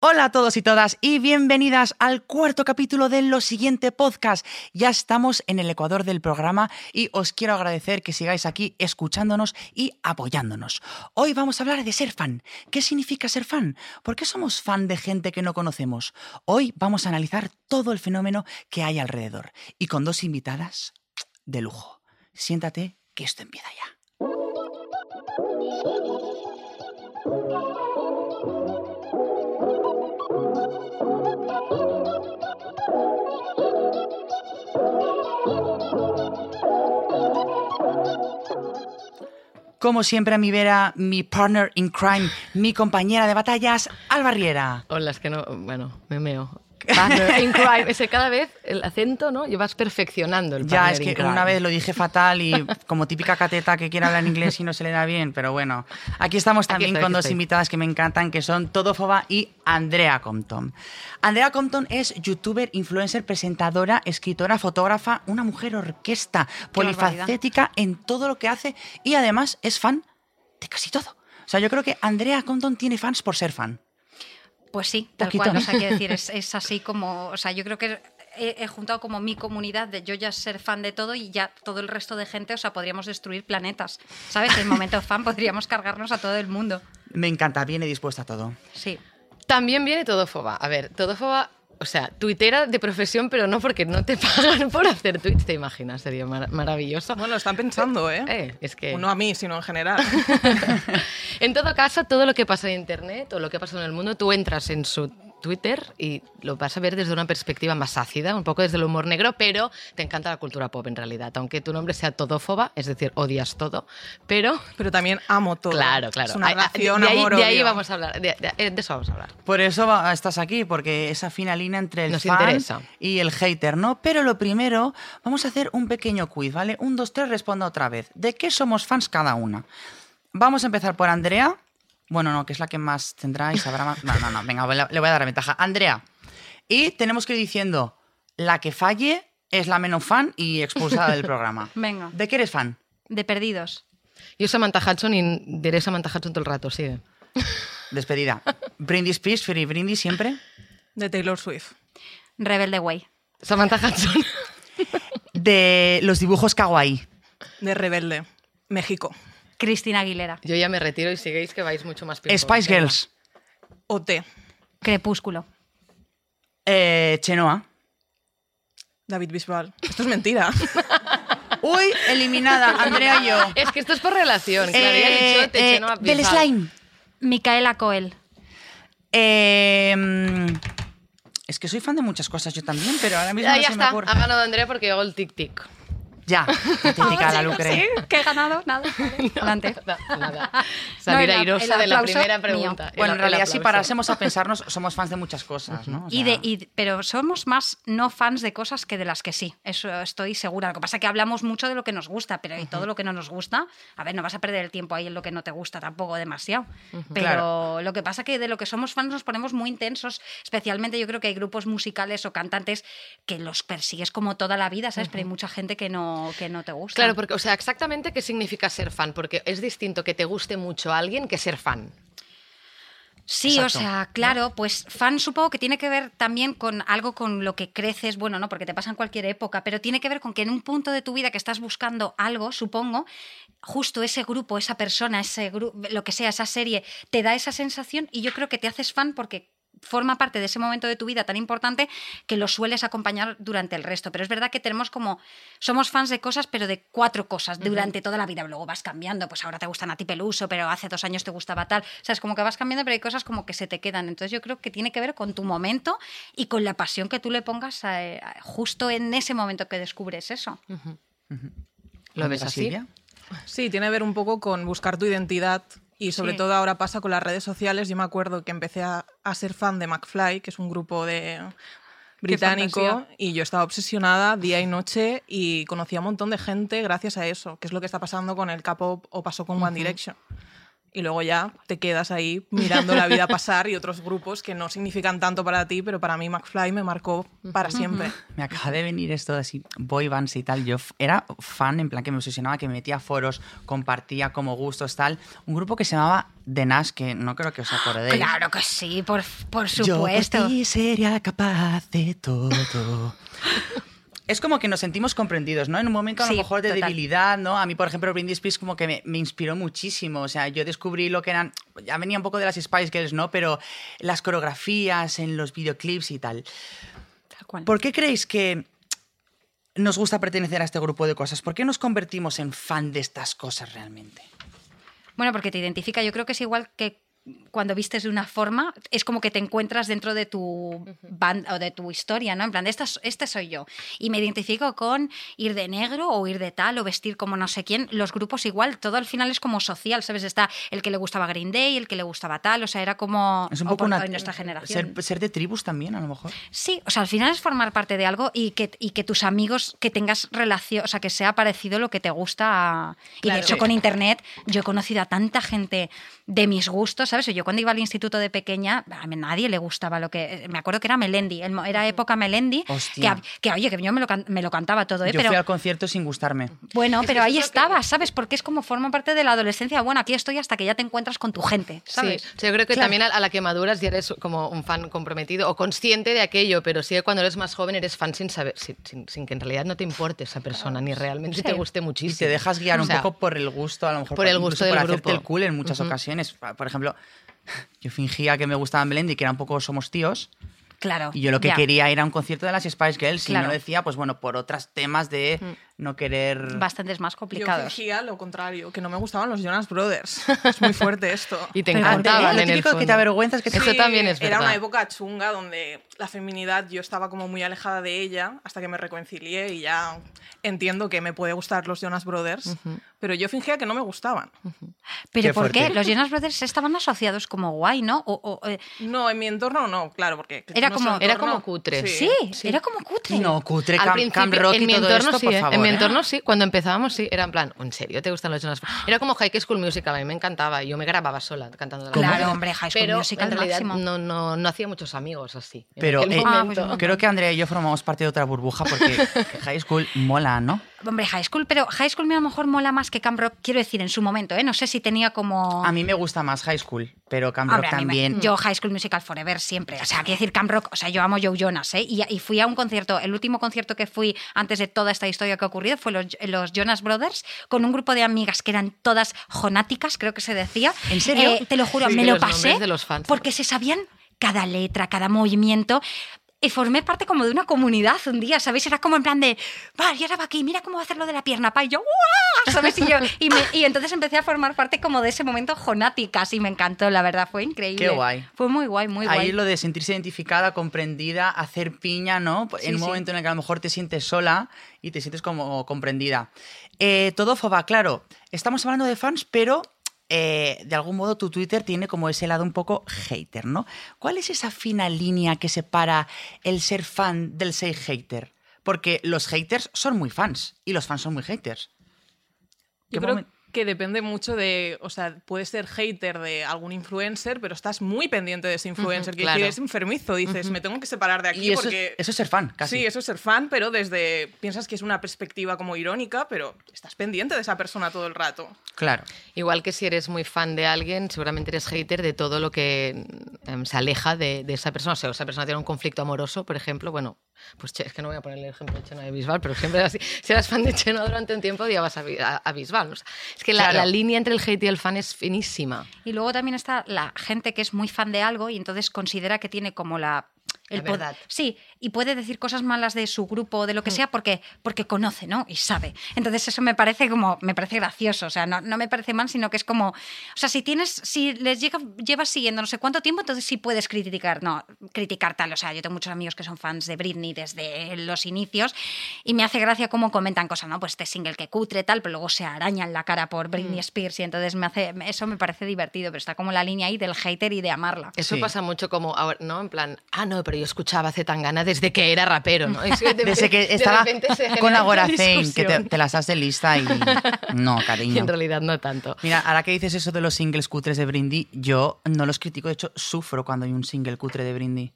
Hola a todos y todas y bienvenidas al cuarto capítulo de Lo Siguiente Podcast. Ya estamos en el ecuador del programa y os quiero agradecer que sigáis aquí escuchándonos y apoyándonos. Hoy vamos a hablar de ser fan. ¿Qué significa ser fan? ¿Por qué somos fan de gente que no conocemos? Hoy vamos a analizar todo el fenómeno que hay alrededor y con dos invitadas de lujo. Siéntate que esto empieza ya. Como siempre a mi vera, mi partner in crime, mi compañera de batallas, Alba Riera. Hola, es que no, bueno, me meo. Partner in crime, ese cada vez el acento, ¿no? Y vas perfeccionando el Ya, es que una vez lo dije fatal y como típica cateta que quiere hablar inglés y no se le da bien, pero bueno. Aquí estamos Aquí también estoy, con aquí dos estoy. invitadas que me encantan, que son Todofoba y Andrea Compton. Andrea Compton es youtuber, influencer, presentadora, escritora, fotógrafa, una mujer orquesta, polifacética en todo lo que hace y además es fan de casi todo. O sea, yo creo que Andrea Compton tiene fans por ser fan. Pues sí, tal Poquito. cual. O sea, quiero decir, es, es así como. O sea, yo creo que he, juntado como mi comunidad de yo ya ser fan de todo y ya todo el resto de gente, o sea, podríamos destruir planetas. ¿Sabes? En momento fan podríamos cargarnos a todo el mundo. Me encanta, viene dispuesta a todo. Sí. También viene Todofoba. A ver, Todofoba, o sea, tuitera de profesión, pero no porque no te pagan por hacer tweets, ¿te imaginas? Sería mar- maravilloso. Bueno, están pensando, ¿eh? Eh, es que... No a mí, sino en general. En todo caso, todo lo que pasa en Internet o lo que pasa en el mundo, tú entras en su Twitter y lo vas a ver desde una perspectiva más ácida, un poco desde el humor negro, pero te encanta la cultura pop en realidad. Aunque tu nombre sea todófoba, es decir, odias todo, pero... Pero también amo todo. Claro, claro. Es una relación, de, ahí, amor, de ahí vamos a hablar, de, de- de eso vamos a hablar. Por eso va- estás aquí, porque esa fina línea entre el Nos fan interesa. y el hater, ¿no? Pero lo primero, vamos a hacer un pequeño quiz, ¿vale? Un, dos, tres, responda otra vez. ¿De qué somos fans cada una? Vamos a empezar por Andrea. Bueno, no, que es la que más tendrá y sabrá más. No, no, no, venga, le voy a dar la ventaja. Andrea. Y tenemos que ir diciendo, la que falle es la menos fan y expulsada del programa. Venga. ¿De qué eres fan? De perdidos. Yo Samantha Hudson y diré Samantha Hudson todo el rato, sigue. Despedida. Brindis Peace, Free Brindis siempre. De Taylor Swift. Rebelde Way. Samantha Hudson. De los dibujos kawaii. De Rebelde. México. Cristina Aguilera. Yo ya me retiro y seguís que vais mucho más ping-pong. Spice. Girls. OT. Crepúsculo. Eh, Chenoa. David Bisbal. Esto es mentira. Uy, eliminada, Andrea y yo. Es que esto es por relación. Claro, ya he Eh, dicho, te eh, eché, no has del slime. Micaela Coel. Eh, es que soy fan de muchas cosas yo también, pero ahora mismo Ya, no ya se me ocurre. Ha ganado Andrea porque hago el tic-tic. Ya, típica la lucre. Sí, que he ganado, nada. Adelante. Nada, nada. Salir No, el- airosa el de la primera mío. pregunta. Bueno, en realidad, si parásemos a pensarnos, somos fans de muchas cosas, ¿no? O Y de, y- pero somos más no fans de cosas que de las que sí, eso estoy segura. Lo que pasa es que hablamos mucho de lo que nos gusta, pero y todo lo que no nos gusta, a ver, no vas a perder el tiempo ahí en lo que no te gusta tampoco demasiado. Pero Claro. lo que pasa es que de lo que somos fans nos ponemos muy intensos, especialmente yo creo que hay grupos musicales o cantantes que los persigues como toda la vida, ¿sabes? Pero hay mucha gente que no, que no te gusta. Claro, porque, o sea, exactamente qué significa ser fan, porque es distinto que te guste mucho a alguien que ser fan. Sí, Exacto. o sea, claro, pues fan supongo que tiene que ver también con algo con lo que creces, bueno, no, porque te pasa en cualquier época, pero tiene que ver con que en un punto de tu vida que estás buscando algo, supongo, justo ese grupo, esa persona, ese grupo, lo que sea, esa serie, te da esa sensación y yo creo que te haces fan porque forma parte de ese momento de tu vida tan importante que lo sueles acompañar durante el resto. Pero es verdad que tenemos como, somos fans de cosas, pero de cuatro cosas durante toda la vida. Luego vas cambiando, pues ahora te gustan a ti Peluso, pero hace dos años te gustaba tal. O sea, es como que vas cambiando, pero hay cosas como que se te quedan. Entonces yo creo que tiene que ver con tu momento y con la pasión que tú le pongas a- a- justo en ese momento que descubres eso. ¿Lo ves así? Silvia. Sí, tiene que ver un poco con buscar tu identidad y sobre Sí. todo ahora pasa con las redes sociales. Yo me acuerdo que empecé a, a ser fan de McFly, que es un grupo de británico, y yo estaba obsesionada día y noche y conocía a un montón de gente gracias a eso, que es lo que está pasando con el K-pop o pasó con One Direction. Y luego ya te quedas ahí mirando la vida pasar y otros grupos que no significan tanto para ti, pero para mí McFly me marcó para siempre. Me acaba de venir esto de así, boy bands y tal. Yo era fan, en plan que me obsesionaba, que me metía a foros, compartía como gustos, tal. Un grupo que se llamaba The Nash, que no creo que os acordéis. Claro que sí, por, por Yo supuesto. por ti sería capaz de todo. Es como que nos sentimos comprendidos, ¿no? En un momento a lo Sí, mejor de total. debilidad, ¿no? A mí, por ejemplo, Britney Spears como que me, me inspiró muchísimo. O sea, yo descubrí lo que eran... Ya venía un poco de las Spice Girls, ¿no? Pero las coreografías en los videoclips y tal. Tal cual. ¿Por qué creéis que nos gusta pertenecer a este grupo de cosas? ¿Por qué nos convertimos en fan de estas cosas realmente? Bueno, porque te identifica, yo creo que es igual que cuando vistes de una forma, es como que te encuentras dentro de tu banda o de tu historia, ¿no? En plan, esta, es- este soy yo. Y me identifico con ir de negro o ir de tal o vestir como no sé quién. Los grupos igual, todo al final es como social, ¿sabes? Está el que le gustaba Green Day, el que le gustaba tal, o sea, era como... Es un poco por- una... en nuestra generación. Ser, ser de tribus también, a lo mejor. Sí, o sea, al final es formar parte de algo y que, y que tus amigos, que tengas relación, o sea, que sea parecido lo que te gusta. a- Y Claro. de hecho, con internet, yo he conocido a tanta gente de mis gustos, ¿sabes? Yo cuando iba al instituto de pequeña, a mí nadie le gustaba lo que. Me acuerdo que era Melendi, era época Melendi, que, Hostia. que, oye, que yo me lo, can- me lo cantaba todo, ¿eh? Yo Pero, fui al concierto sin gustarme. bueno, pero ahí estaba, ¿sabes? Porque es como forma parte de la adolescencia. Bueno, aquí estoy hasta que ya te encuentras con tu gente, ¿sabes? Sí, yo creo que Claro. también a, a la que maduras ya eres como un fan comprometido o consciente de aquello, pero sí que cuando eres más joven eres fan sin saber, sin, sin- sin que en realidad no te importe esa persona, ni realmente Sí. te guste Y muchísimo. te dejas guiar O un sea, poco por el gusto, a lo mejor por el gusto por del hacerte grupo. el cool en muchas ocasiones. Por ejemplo, yo fingía que me gustaba Melendi, que era un poco somos tíos, Claro. y yo lo que ya. quería era un concierto de las Spice Girls, y Claro. no lo decía, pues bueno, por otros temas de no querer... Bastantes más Yo complicados. fingía lo contrario, que no me gustaban los Jonas Brothers. Es muy fuerte esto. Y te encantaban lo en el típico que te fondo. avergüenzas que te... Eso también es Era verdad. una época chunga donde la feminidad yo estaba como muy alejada de ella hasta que me reconcilié y ya entiendo que me puede gustar los Jonas Brothers, pero yo fingía que no me gustaban. Pero Qué ¿por qué? Los Jonas Brothers estaban asociados como guay, ¿no? O, o, eh, No, en mi entorno no, claro, porque Era como- era entorno- como cutre. sí, era como cutre. No, cutre, Al Cam, principio, Camp Rock en y mi todo entorno esto, sí, por ¿eh? favor. en mi ¿eh? entorno sí, cuando empezábamos sí, era en plan, ¿en serio te gustan los Jonas Brothers? Era como High School Musical, a mí me encantaba, yo me grababa sola cantando la Claro, hombre, High School Pero Musical en realidad no, no, no hacía muchos amigos así. en Pero eh. Ah, pues creo que Andrea y yo formamos parte de otra burbuja porque que High School mola, ¿no? Hombre, High School, pero High School a lo mejor mola más que Camp Rock, quiero decir, en su momento, ¿eh? No sé si tenía como... A mí me gusta más High School, pero Camp Rock Hombre, me- también. yo High School Musical Forever siempre. O sea, quiero decir, Camp Rock, o sea, yo amo Joe Jonas, ¿eh? Y, y fui a un concierto, el último concierto que fui antes de toda esta historia que ha ocurrido fue los, los Jonas Brothers, con un grupo de amigas que eran todas jonáticas, creo que se decía. ¿En serio? Eh, te lo juro, Sí, me lo pasé nombres de los fans. porque se sabían cada letra, cada movimiento. Y formé parte como de una comunidad un día, ¿sabéis? Era como en plan de, va, y ahora va aquí, mira cómo va a hacer lo de la pierna, pa, y yo, ¡guau! ¿Sabes? Y, yo, y, me- y entonces empecé a formar parte como de ese momento jonáticas y me encantó, la verdad, fue increíble. Qué guay. Fue muy guay, muy Ahí guay. lo de sentirse identificada, comprendida, hacer piña, ¿no? Sí, en un sí. momento en el que a lo mejor te sientes sola y te sientes como comprendida. Eh, todo foba, claro. Estamos hablando de fans, pero eh, de algún modo tu Twitter tiene como ese lado un poco hater, ¿no? ¿Cuál es esa fina línea que separa el ser fan del ser hater? Porque los haters son muy fans y los fans son muy haters. ¿Qué Yo creo que depende mucho de, o sea, puedes ser hater de algún influencer, pero estás muy pendiente de ese influencer. Ujú, que claro. es enfermizo, dices, me tengo que separar de aquí Y eso, porque... es, eso es ser fan, casi. Sí, eso es ser fan, pero desde piensas que es una perspectiva como irónica, pero estás pendiente de esa persona todo el rato. Claro. Igual que si eres muy fan de alguien, seguramente eres hater de todo lo que em, se aleja de, de esa persona. O sea, esa persona tiene un conflicto amoroso, por ejemplo, bueno, pues che, es que no voy a poner el ejemplo de Cheno de Bisbal, pero siempre así. Si eras fan de Cheno durante un tiempo, odiabas a, a, a Bisbal. O sea, es que la, Claro. la línea entre el hate y el fan es finísima. Y luego también está la gente que es muy fan de algo y entonces considera que tiene como la... La po- verdad. Sí, y puede decir cosas malas de su grupo o de lo Mm. que sea porque, porque conoce, ¿no? Y sabe. Entonces eso me parece como, me parece gracioso, o sea, no, no me parece mal, sino que es como, o sea, si tienes, si les llega, llevas siguiendo no sé cuánto tiempo, entonces sí puedes criticar, no, criticar tal, o sea, yo tengo muchos amigos que son fans de Britney desde los inicios y me hace gracia cómo comentan cosas, ¿no? Pues este single que cutre, tal, pero luego se arañan la cara por Mm. Britney Spears y entonces me hace, eso me parece divertido, pero está como la línea ahí del hater y de amarla. Eso Sí. pasa mucho como, ahora, ¿no? En plan, ah, no, pero yo escuchaba a Tangana desde que era rapero, ¿no? Es de- Desde que de estaba con Agora Fame, que te, las das de lista y... No, Y cariño. en realidad no tanto. Mira, ahora que dices eso de los singles cutres de Brindy, yo no los critico, de hecho sufro cuando hay un single cutre de Brindy.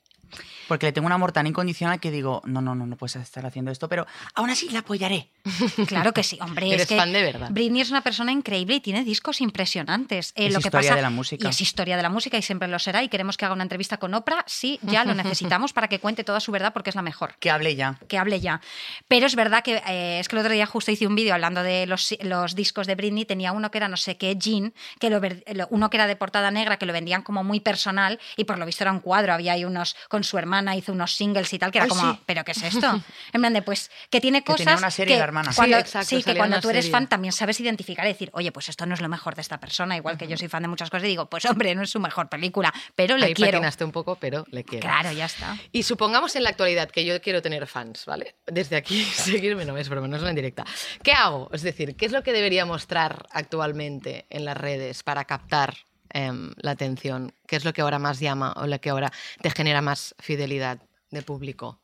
Porque le tengo un amor tan incondicional que digo, no, no, no, no puedes estar haciendo esto, pero aún así la apoyaré. Claro que sí, hombre. Eres es que fan de verdad. Britney es una persona increíble y tiene discos impresionantes. Eh, Es lo que historia pasa, de la música. Y es historia de la música y siempre lo será. Y queremos que haga una entrevista con Oprah. Sí, ya lo necesitamos para que cuente toda su verdad porque es la mejor. Que hable ya. que hable ya. Pero es verdad que eh, es que el otro día justo hice un vídeo hablando de los, los discos de Britney. Tenía uno que era no sé qué, Jean, que lo, uno que era de portada negra, que lo vendían como muy personal y por lo visto era un cuadro. Había ahí unos con su hermana, hizo unos singles y tal, que era Ay, como, sí. ¿pero qué es esto? En plan de, pues, que tiene Que cosas. tenía una serie que la hermana. Cuando, Sí, exacto, sí, que cuando una tú eres fan también sabes identificar y decir, oye, pues esto no es lo mejor de esta persona. Igual que yo soy fan de muchas cosas y digo, pues hombre, no es su mejor película, pero le Ahí quiero. patinaste un poco, pero le quiero. Claro, ya está. Y supongamos en la actualidad que yo quiero tener fans, ¿vale? Desde aquí seguirme no es broma, no es en directa. ¿Qué hago? Es decir, ¿qué es lo que debería mostrar actualmente en las redes para captar em, la atención? ¿Qué es lo que ahora más llama o lo que ahora te genera más fidelidad de público?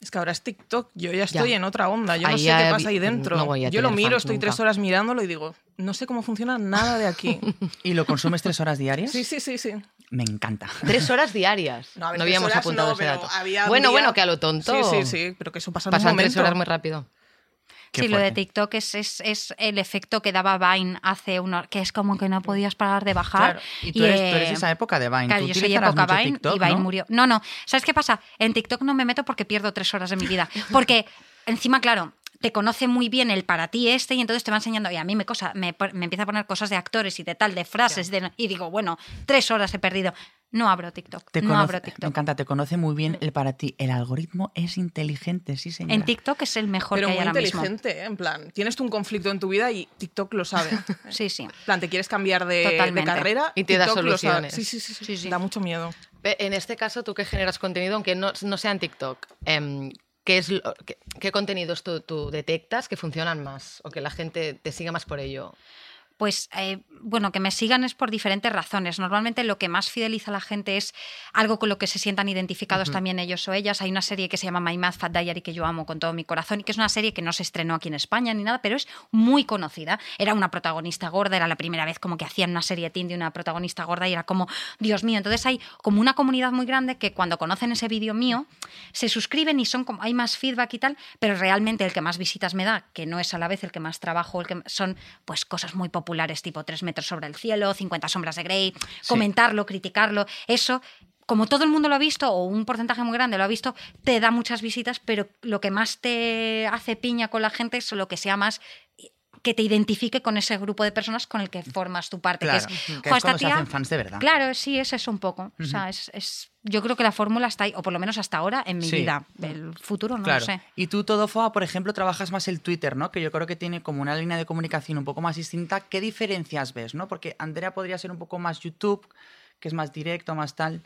Es que ahora es TikTok, yo ya estoy Ya. en otra onda, yo Ahí no sé qué pasa ahí dentro. no yo lo miro, estoy nunca. tres horas mirándolo y digo, no sé cómo funciona nada de aquí. ¿Y lo consumes tres horas diarias? Sí, sí, sí, sí. Me encanta. Tres horas diarias. No, a ver, no tres habíamos horas apuntado no, ese dato. había bueno, día- bueno, que a lo tonto. Sí, sí, sí, pero que eso pasa en un Pasan tres horas muy rápido. Qué sí, lo de. TikTok es, es, es el efecto que daba Vine hace uno, que es como que no podías parar de bajar. Claro, Y tú eres, tú eres eh, esa época de Vine. Claro, Tú yo soy época Vine TikTok, y Vine ¿no? murió. No, no. ¿Sabes qué pasa? En TikTok no me meto porque pierdo tres horas de mi vida. Porque encima, claro, te conoce muy bien el para ti este y entonces te va enseñando. Y a mí me, cosa, me, me empieza a poner cosas de actores y de tal, de frases. de- y digo, bueno, tres horas he perdido. No abro TikTok. Te no conoce- abro Me TikTok. encanta, te conoce muy bien el para ti. El algoritmo es inteligente, sí, señora. En TikTok es el mejor Pero que hay muy ahora mismo. inteligente, ¿eh? en plan, tienes tú un conflicto en tu vida y TikTok lo sabe. En Sí, sí. plan, te quieres cambiar de, de carrera Y te da TikTok lo sabe. soluciones. Sí, sí, sí, sí, Sí, sí. Da mucho miedo. En este caso, tú que generas contenido, aunque no, no sea en TikTok, em, ¿qué, es lo- qué, qué contenidos tú, tú detectas que funcionan más o que la gente te siga más por ello? Pues eh, bueno, que me sigan es por diferentes razones. Normalmente lo que más fideliza a la gente es algo con lo que se sientan identificados también ellos o ellas. Hay una serie que se llama My Mad Fat Diary que yo amo con todo mi corazón y que es una serie que no se estrenó aquí en España ni nada, pero es muy conocida. Era una protagonista gorda, era la primera vez como que hacían una serie teen de una protagonista gorda y era como, Dios mío. Entonces hay como una comunidad muy grande que cuando conocen ese vídeo mío se suscriben y son como, hay más feedback y tal, pero realmente el que más visitas me da, que no es a la vez el que más trabajo, el que son pues cosas muy populares tipo Tres metros sobre el cielo, 50 sombras de Grey, comentarlo, criticarlo, eso como todo el mundo lo ha visto, o un porcentaje muy grande lo ha visto, te da muchas visitas, pero lo que más te hace piña con la gente es lo que sea más que te identifique con ese grupo de personas con el que formas tu parte. Claro, que es, que es "Jo, esta se hacen fans de verdad. Claro, sí, es eso un poco. O sea, es, es- yo creo que la fórmula está ahí, o por lo menos hasta ahora, en mi Sí. vida. El futuro no claro. lo sé. Y tú, Todofoa, por ejemplo, trabajas más el Twitter, ¿no? Que yo creo que tiene como una línea de comunicación un poco más distinta. ¿Qué diferencias ves, no? Porque Andrea podría ser un poco más YouTube, que es más directo, más tal.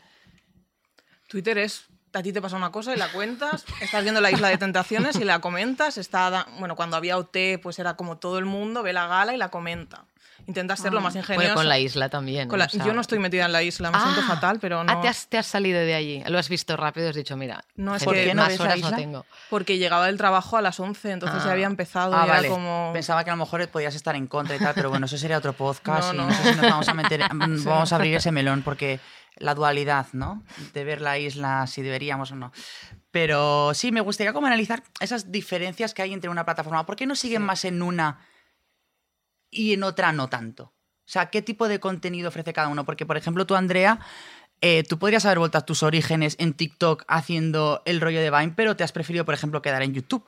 Twitter es, a ti te pasa una cosa y la cuentas, estás viendo la isla de tentaciones y la comentas, está, bueno, cuando había OT, pues era como todo el mundo ve la gala y la comenta. Intentas ser lo más ingenioso. Bueno, con la isla también. Con la- o sea- yo no estoy metida en la isla, me siento Ah, fatal, pero no. Ah, te has, te has salido de allí. Lo has visto rápido has dicho, mira, No, es que- ¿Por qué no más horas no isla? tengo. Porque llegaba del trabajo a las 11, entonces ya Ah. había empezado Ah, y era vale. como... Pensaba que a lo mejor podías estar en contra y tal, pero bueno, eso sería otro podcast No, y no. no sé si nos vamos a meter, vamos a abrir ese melón porque la dualidad, ¿no? De ver la isla, si deberíamos o no. Pero sí, me gustaría como analizar esas diferencias que hay entre una plataforma. ¿Por qué no siguen más en una y en otra no tanto? O sea, ¿qué tipo de contenido ofrece cada uno? Porque, por ejemplo, tú, Andrea, eh, tú podrías haber vuelto a tus orígenes en TikTok haciendo el rollo de Vine, pero te has preferido, por ejemplo, quedar en YouTube.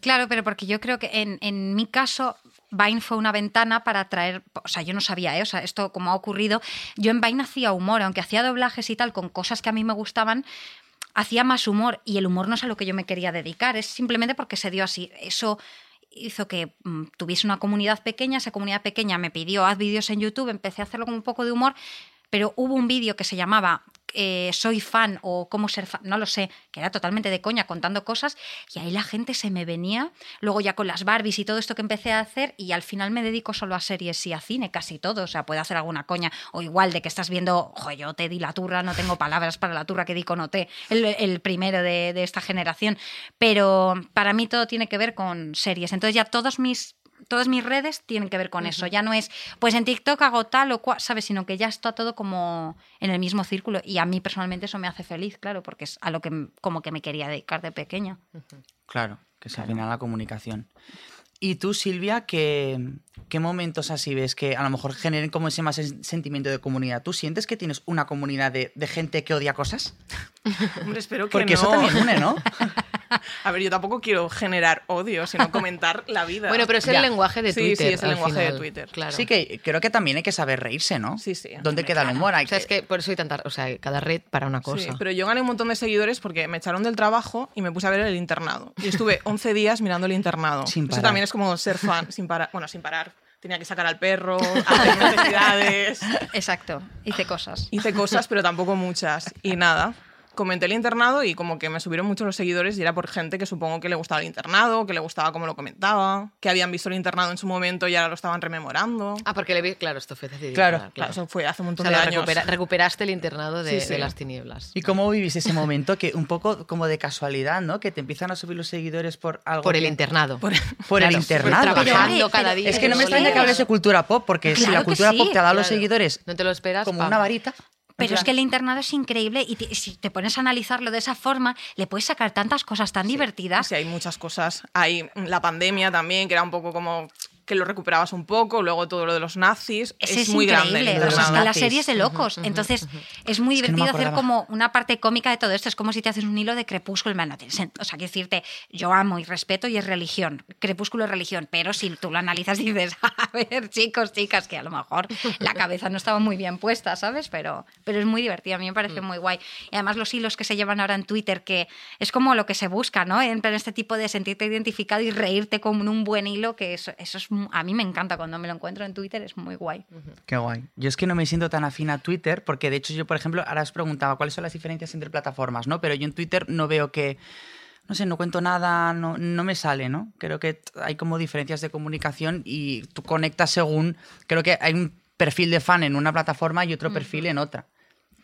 Claro, pero porque yo creo que en, en mi caso Vine fue una ventana para traer, o sea, yo no sabía, ¿eh? o sea, esto como ha ocurrido, yo en Vine hacía humor, aunque hacía doblajes y tal con cosas que a mí me gustaban, hacía más humor y el humor no es a lo que yo me quería dedicar, es simplemente porque se dio así. Eso hizo que mm, tuviese una comunidad pequeña, esa comunidad pequeña me pidió haz vídeos en YouTube, empecé a hacerlo con un poco de humor, pero hubo un vídeo que se llamaba eh, soy fan o cómo ser fan, no lo sé, que era totalmente de coña contando cosas y ahí la gente se me venía, luego ya con las Barbies y todo esto que empecé a hacer y al final me dedico solo a series y a cine, casi todo, o sea, puedo hacer alguna coña o igual de que estás viendo, joder, yo te di la turra, no tengo palabras para la turra que di con OT, el, el primero de, de esta generación, pero para mí todo tiene que ver con series, entonces ya todos mis todas mis redes tienen que ver con eso. Ya no es, pues en TikTok hago tal o cual, ¿sabes? Sino que ya está todo como en el mismo círculo. Y a mí personalmente eso me hace feliz, claro, porque es a lo que como que me quería dedicar de pequeña. Claro, que es al final la comunicación. Y tú, Silvia, ¿qué, ¿qué momentos así ves que a lo mejor generen como ese más sen- sentimiento de comunidad? ¿Tú sientes que tienes una comunidad de, de gente que odia cosas? Hombre, espero que Porque no. eso también une, ¿no? A ver, yo tampoco quiero generar odio, sino comentar la vida. Bueno, pero es Ya. el lenguaje de Sí, Twitter. sí, es el lenguaje de final. Twitter. Claro. Sí que creo que también hay que saber reírse, ¿no? Sí, sí. ¿Dónde queda el humor? Hay O sea, es que- que por eso hay tanta. O sea, cada red para una Sí, cosa. pero yo gané un montón de seguidores porque me echaron del trabajo y me puse a ver el internado. Y estuve 11 días mirando el internado. Sin Eso parar. también es como ser fan, sin parar. Bueno, sin parar. Tenía que sacar al perro, hacer necesidades. Exacto, hice cosas. Hice cosas, pero tampoco muchas. Y nada. Comenté el internado y como que me subieron mucho los seguidores y era por gente que supongo que le gustaba el internado, que le gustaba cómo lo comentaba, que habían visto el internado en su momento y ahora lo estaban rememorando. Ah, porque le vi. Claro, esto fue hace Claro, Claro, eso fue hace un O montón sea, de años. recupera- recuperaste el internado de, Sí, sí. de las tinieblas. ¿Y cómo vivís ese momento que un poco como de casualidad, ¿no? Que te empiezan a subir los seguidores por algo Por el que- internado. por el Claro, internado. por Trabajando cada día. Es que no me extraña que hables de cultura pop, porque si Claro la cultura sí, pop te da a los claro. seguidores No te lo esperas. como pam. una varita. Pero es que el internado es increíble y te- si te pones a analizarlo de esa forma, le puedes sacar tantas cosas tan divertidas. Sí, hay muchas cosas. Hay la pandemia también, que era un poco como que lo recuperabas un poco, luego todo lo de los nazis. Ese es, es, muy grande. increíble. el o sea, es que la serie es de locos. Entonces, es muy Es que no me divertido hacer como una parte cómica de todo esto. Es como si te haces un hilo de crepúsculo. no O sea, quiero decirte, yo amo y respeto y es religión. Crepúsculo es religión. Pero si tú lo analizas y dices, a ver, chicos, chicas, que a lo mejor la cabeza no estaba muy bien puesta, ¿sabes? Pero, pero es muy divertido. A mí me parece Mm. muy guay. Y además, los hilos que se llevan ahora en Twitter, que es como lo que se busca, ¿no? En este tipo de sentirte identificado y reírte con un buen hilo, que eso, eso es. A mí me encanta cuando me lo encuentro en Twitter, es muy guay. Qué guay. Yo es que no me siento tan afín a Twitter, porque de hecho yo, por ejemplo, ahora os preguntaba cuáles son las diferencias entre plataformas, ¿no? Pero yo en Twitter no veo que, no sé, no cuento nada, no, no me sale, ¿no? Creo que hay como diferencias de comunicación y tú conectas según, creo que hay un perfil de fan en una plataforma y otro perfil en otra,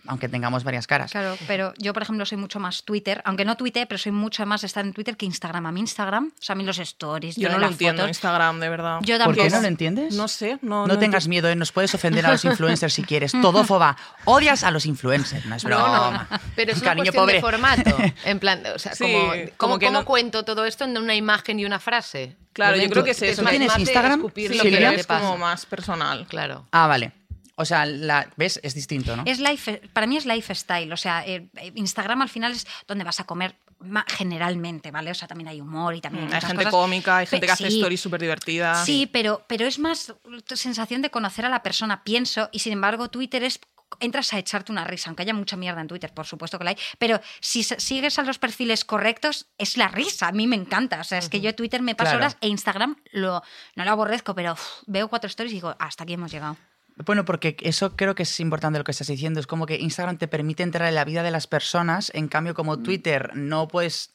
aunque tengamos varias caras. Claro, pero yo, por ejemplo, soy mucho más Twitter, aunque no tuite, pero soy mucho más de estar en Twitter que Instagram. A mí Instagram, o sea, a mí los stories, Yo yo no lo entiendo, fotos, Instagram, de verdad. Yo ¿Por qué no lo entiendes? No sé, no. No, no tengas miedo, ¿eh? nos puedes ofender a los influencers si quieres. Todófoba, odias a los influencers, no es No, broma. no, pero es Un una cariño cuestión pobre. de formato. En plan, o sea, Sí, como, como ¿cómo, que cómo no- cuento todo esto en una imagen y una frase? Claro, yo creo que es eso. ¿Tienes Instagram? Sí, lo que es como más personal. Claro. Ah, vale. O sea, la, ¿ves? Es distinto, ¿no? Es life, para mí es lifestyle, o sea, eh, eh, Instagram al final es donde vas a comer ma- generalmente, ¿vale? O sea, también hay humor y también Hay muchas gente cosas. cómica, hay gente Pe- que hace sí, stories súper divertidas. Sí, pero, pero es más tu sensación de conocer a la persona, pienso, y sin embargo Twitter es entras a echarte una risa, aunque haya mucha mierda en Twitter, por supuesto que la hay, pero si se- sigues a los perfiles correctos, es la risa, a mí me encanta, o sea, es que yo Twitter me paso Claro. horas e Instagram lo, no lo aborrezco, pero uf, veo cuatro stories y digo, hasta aquí hemos llegado. Bueno, porque eso creo que es importante lo que estás diciendo. Es como que Instagram te permite entrar en la vida de las personas, en cambio como Mm. Twitter no puedes...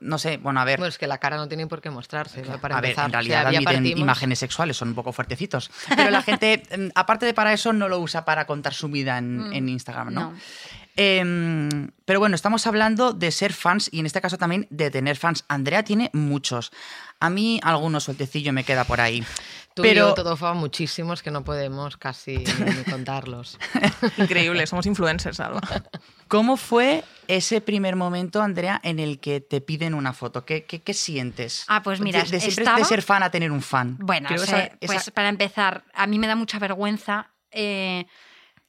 No sé, bueno, a ver... Bueno, es que la cara no tiene por qué mostrarse. Para a ver, empezar. en realidad O sea, admiten imágenes sexuales, son un poco fuertecitos. Pero la gente, mm, aparte de para eso, no lo usa para contar su vida en, en Instagram, ¿no? no. Em, pero bueno, estamos hablando de ser fans y en este caso también de tener fans. Andrea tiene muchos. A mí algunos sueltecillo me queda por ahí. Tú y pero yo, todo fue muchísimos que no podemos casi ni contarlos. Increíble, somos influencers, Alba. ¿cómo fue ese primer momento, Andrea, en el que te piden una foto? ¿Qué, qué, qué sientes? Ah, pues mira, de, de siempre estaba- de ser fan a tener un fan. Bueno, o sea, esa- pues para empezar, a mí me da mucha vergüenza eh,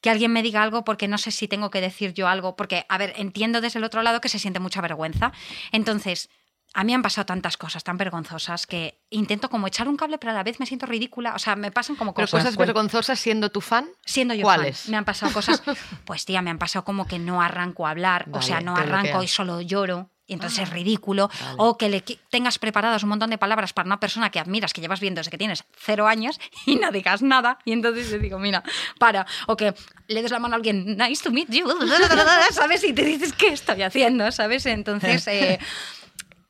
que alguien me diga algo porque no sé si tengo que decir yo algo, porque, a ver, entiendo desde el otro lado que se siente mucha vergüenza. Entonces, a mí han pasado tantas cosas tan vergonzosas que intento como echar un cable, pero a la vez me siento ridícula. O sea, me pasan como Pero cosas. cosas vergonzosas siendo tu fan. Siendo yo ¿Cuáles? fan, me han pasado cosas, pues tía, me han pasado como que no arranco a hablar, o sea, no arranco y solo lloro. Y entonces es ridículo, o que le tengas preparadas un montón de palabras para una persona que admiras, que llevas viendo desde que tienes cero años y no digas nada, y entonces te digo, mira, para, o que le des la mano a alguien, nice to meet you, ¿sabes? Y te dices, ¿qué estoy haciendo? ¿Sabes? Entonces... eh,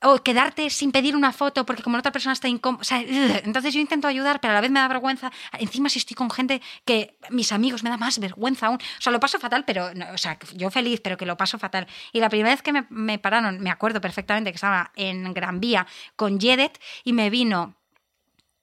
o quedarte sin pedir una foto porque como la otra persona está incómoda. Entonces yo intento ayudar, pero a la vez me da vergüenza. Encima si estoy con gente que mis amigos me da más vergüenza aún. O sea, lo paso fatal, pero, no, o sea, yo feliz, pero que lo paso fatal. Y la primera vez que me, me pararon, me acuerdo perfectamente que estaba en Gran Vía con Jedet y me vino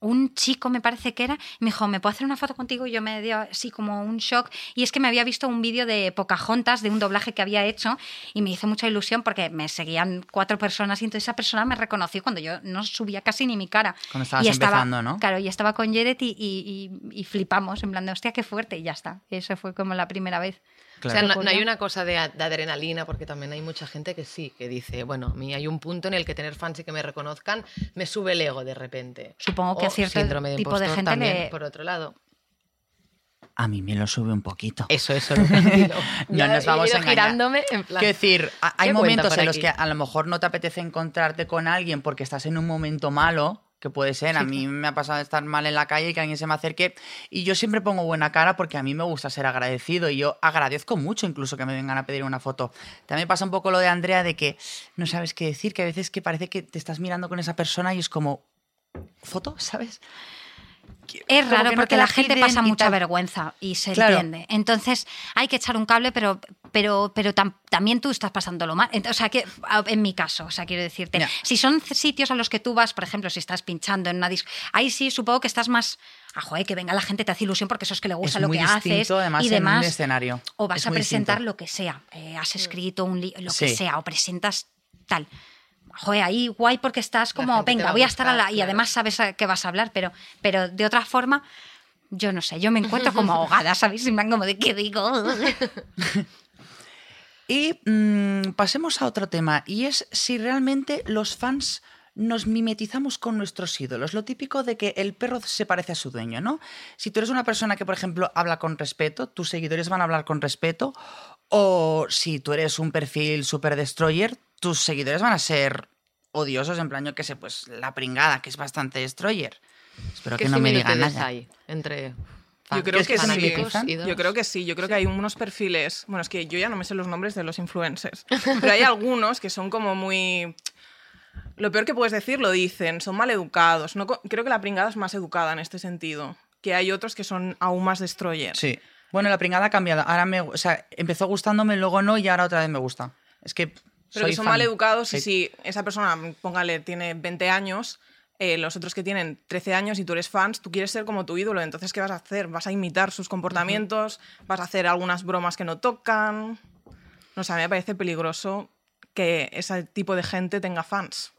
un chico, me parece que era, me dijo, ¿me puedo hacer una foto contigo? Y yo me dio así como un shock. Y es que me había visto un vídeo de Pocahontas, de un doblaje que había hecho, y me hizo mucha ilusión porque me seguían cuatro personas y entonces esa persona me reconoció cuando yo no subía casi ni mi cara. Cuando estabas y estaba, empezando, ¿no? Claro, y estaba con Jared y, y- y- y flipamos, en plan de, hostia, qué fuerte, y ya está. Eso fue como la primera vez. Claro. O sea, no, hay una cosa de, adrenalina, porque también hay mucha gente que sí, que dice, bueno, a mí hay un punto en el que tener fans y que me reconozcan me sube el ego de repente. Supongo que O a cierto síndrome de tipo de gente también, le- por otro lado. A mí me lo sube un poquito. Eso, eso. lo tranquilo. No nos vamos a girándome en plan... Quiero decir, hay ¿Qué cuenta momentos en los que a lo mejor no te apetece encontrarte con alguien porque estás en un momento malo, que puede ser. A mí me ha pasado de estar mal en la calle y que alguien se me acerque. Y yo siempre pongo buena cara porque a mí me gusta ser agradecido y yo agradezco mucho incluso que me vengan a pedir una foto. También pasa un poco lo de Andrea de que no sabes qué decir, que a veces que parece que te estás mirando con esa persona y es como, ¿foto? ¿Sabes? Es raro no porque la la gente pasa mucha vergüenza y se Claro. entiende. Entonces hay que echar un cable, pero, pero, pero tam- también tú estás pasándolo mal. O sea, que en mi caso, o sea, quiero decirte, si son sitios a los que tú vas, por ejemplo, si estás pinchando en una disco, ahí sí supongo que estás más, ah, joder, que venga la gente te hace ilusión porque eso es que le gusta Es lo muy que distinto, haces además, y en un demás. escenario. O vas Es a presentar distinto. lo que sea. Eh, has escrito un lo que sea, o presentas tal. Joder, ahí guay porque estás como, venga, va voy a estar a la... Y además sabes a qué vas a hablar, pero, pero de otra forma, yo no sé, yo me encuentro como ahogada, ¿sabes? En plan como de qué digo. Y mm, pasemos a otro tema, y es si realmente los fans nos mimetizamos con nuestros ídolos. Lo típico de que el perro se parece a su dueño, ¿no? Si tú eres una persona que, por ejemplo, habla con respeto, tus seguidores van a hablar con respeto, o si tú eres un perfil super destroyer, tus seguidores van a ser odiosos, en plan, yo qué sé, pues la pringada, que es bastante destroyer. Espero ¿Qué que no me digan nada. hay entre Yo creo que sí. Yo creo que sí, yo creo que hay unos perfiles, bueno, es que yo ya no me sé los nombres de los influencers, pero hay algunos que son como muy... Lo peor que puedes decir lo dicen, son mal educados. No, creo que la pringada es más educada en este sentido, que hay otros que son aún más destroyers. Sí. Bueno, la pringada ha cambiado. Ahora me, o sea, empezó gustándome, luego no, y ahora otra vez me gusta. Es que Pero soy que son fan. mal educados y si esa persona, póngale, tiene 20 años, eh, los otros que tienen 13 años y tú eres fans, tú quieres ser como tu ídolo, entonces ¿qué vas a hacer? ¿Vas a imitar sus comportamientos? ¿Vas a hacer algunas bromas que no tocan? No sé, a mí me parece peligroso que ese tipo de gente tenga fans.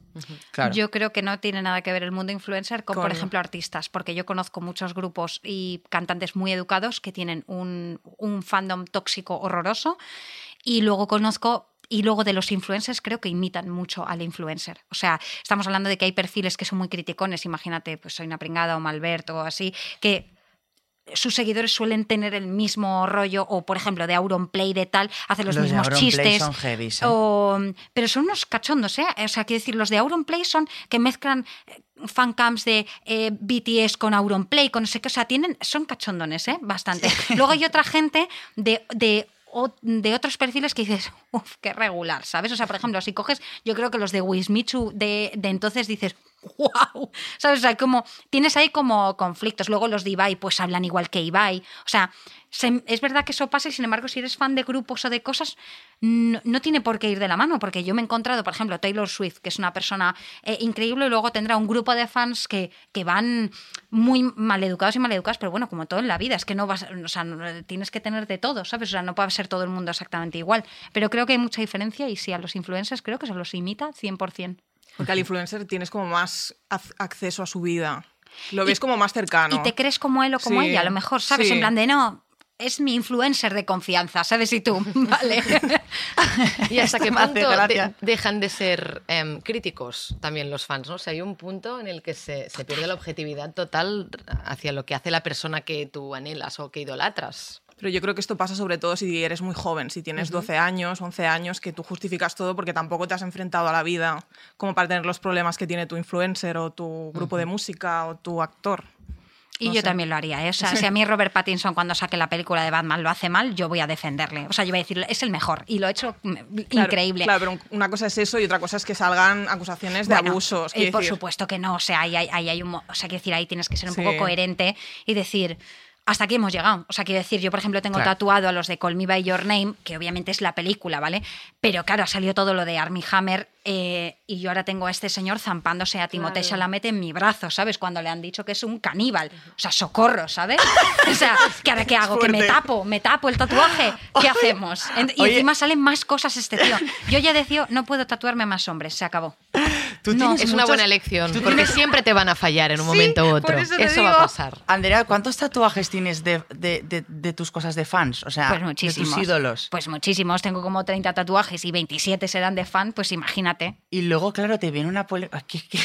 Claro. Yo creo que no tiene nada que ver el mundo influencer con, por ejemplo, artistas, porque yo conozco muchos grupos y cantantes muy educados que tienen un, un fandom tóxico horroroso y luego conozco... Y luego de los influencers creo que imitan mucho al influencer. O sea, estamos hablando de que hay perfiles que son muy criticones. Imagínate, pues soy una pringada o Malberto o así, que sus seguidores suelen tener el mismo rollo, o por ejemplo, de Auronplay, de tal, hacen los, mismos chistes. son heavies, ¿eh? o- pero son unos cachondos, ¿eh? O sea, quiero decir, los de Auronplay son que mezclan eh, fancams de eh, BTS con Auronplay, con no sé qué, o sea, tienen, son cachondones, ¿eh? Bastante. Luego hay otra gente de. de o- de otros perfiles que dices, uff, qué regular, ¿sabes? O sea, por ejemplo, si coges, yo creo que los de Wismichu de, de entonces dices, wow, ¿sabes? O sea, como tienes ahí como conflictos. Luego los de Ibai, pues hablan igual que Ibai. O sea, se- es verdad que eso pasa y sin embargo, si eres fan de grupos o de cosas, no, tiene por qué ir de la mano, porque yo me he encontrado, por ejemplo, Taylor Swift, que es una persona eh, increíble, y luego tendrá un grupo de fans que, que van muy maleducados y maleducados, pero bueno, como todo en la vida, es que no vas, o sea, tienes que tener de todo, ¿sabes? O sea, no puede ser todo el mundo exactamente igual. Pero creo que hay mucha diferencia y sí, a los influencers creo que se los imita 100%. Porque al influencer tienes como más ac- acceso a su vida. Lo ves como más cercano. Y te crees como él o como Sí, ella, a lo mejor, ¿sabes? sí. En plan de no. Es mi influencer de confianza, ¿sabes? Y tú, vale. ¿Y hasta qué punto de- dejan de ser em, críticos también los fans? ¿no? O sea, hay un punto en el que se, se pierde la objetividad total hacia lo que hace la persona que tú anhelas o que idolatras. Pero yo creo que esto pasa sobre todo si eres muy joven, si tienes 12 años, 11 años, que tú justificas todo porque tampoco te has enfrentado a la vida como para tener los problemas que tiene tu influencer o tu grupo de música o tu actor. Y No yo sé. también lo haría. ¿eh? O sea, si a mí Robert Pattinson cuando saque la película de Batman lo hace mal, yo voy a defenderle. O sea, yo voy a decir, es el mejor. Y lo he hecho mm, Claro, increíble. Claro, pero una cosa es eso y otra cosa es que salgan acusaciones de Bueno, abusos. eh, quiero por decir. supuesto que no. O sea, ahí hay, ahí hay un, o sea, quiero decir, ahí tienes que ser un Sí. poco coherente y decir. Hasta aquí hemos llegado. O sea, quiero decir, yo, por ejemplo, tengo Claro. tatuado a los de Call Me By Your Name, que obviamente es la película, ¿vale? Pero claro, ha salido todo lo de Armie Hammer eh, y yo ahora tengo a este señor zampándose a Timothée Claro. Chalamet en mi brazo, ¿sabes? Cuando le han dicho que es un caníbal. O sea, socorro, ¿sabes? O sea, ¿qué ahora qué hago? ¿Que me tapo? ¿Me tapo el tatuaje? ¿Qué hacemos? Y Oye. encima salen más cosas este tío. Yo ya decía, no puedo tatuarme más hombres, se acabó. Tú No, tienes Es una buena elección, tú porque tienes- siempre te van a fallar en un Sí, momento u por otro. eso va a pasar. Andrea, ¿cuántos tatuajes tienes de, de- de- de tus cosas de fans? O sea, Pues de tus ídolos. Pues muchísimos. Tengo como 30 tatuajes y 27 serán de fan, pues imagínate. Y luego, claro, te viene una polémica. ¿Qué, qué?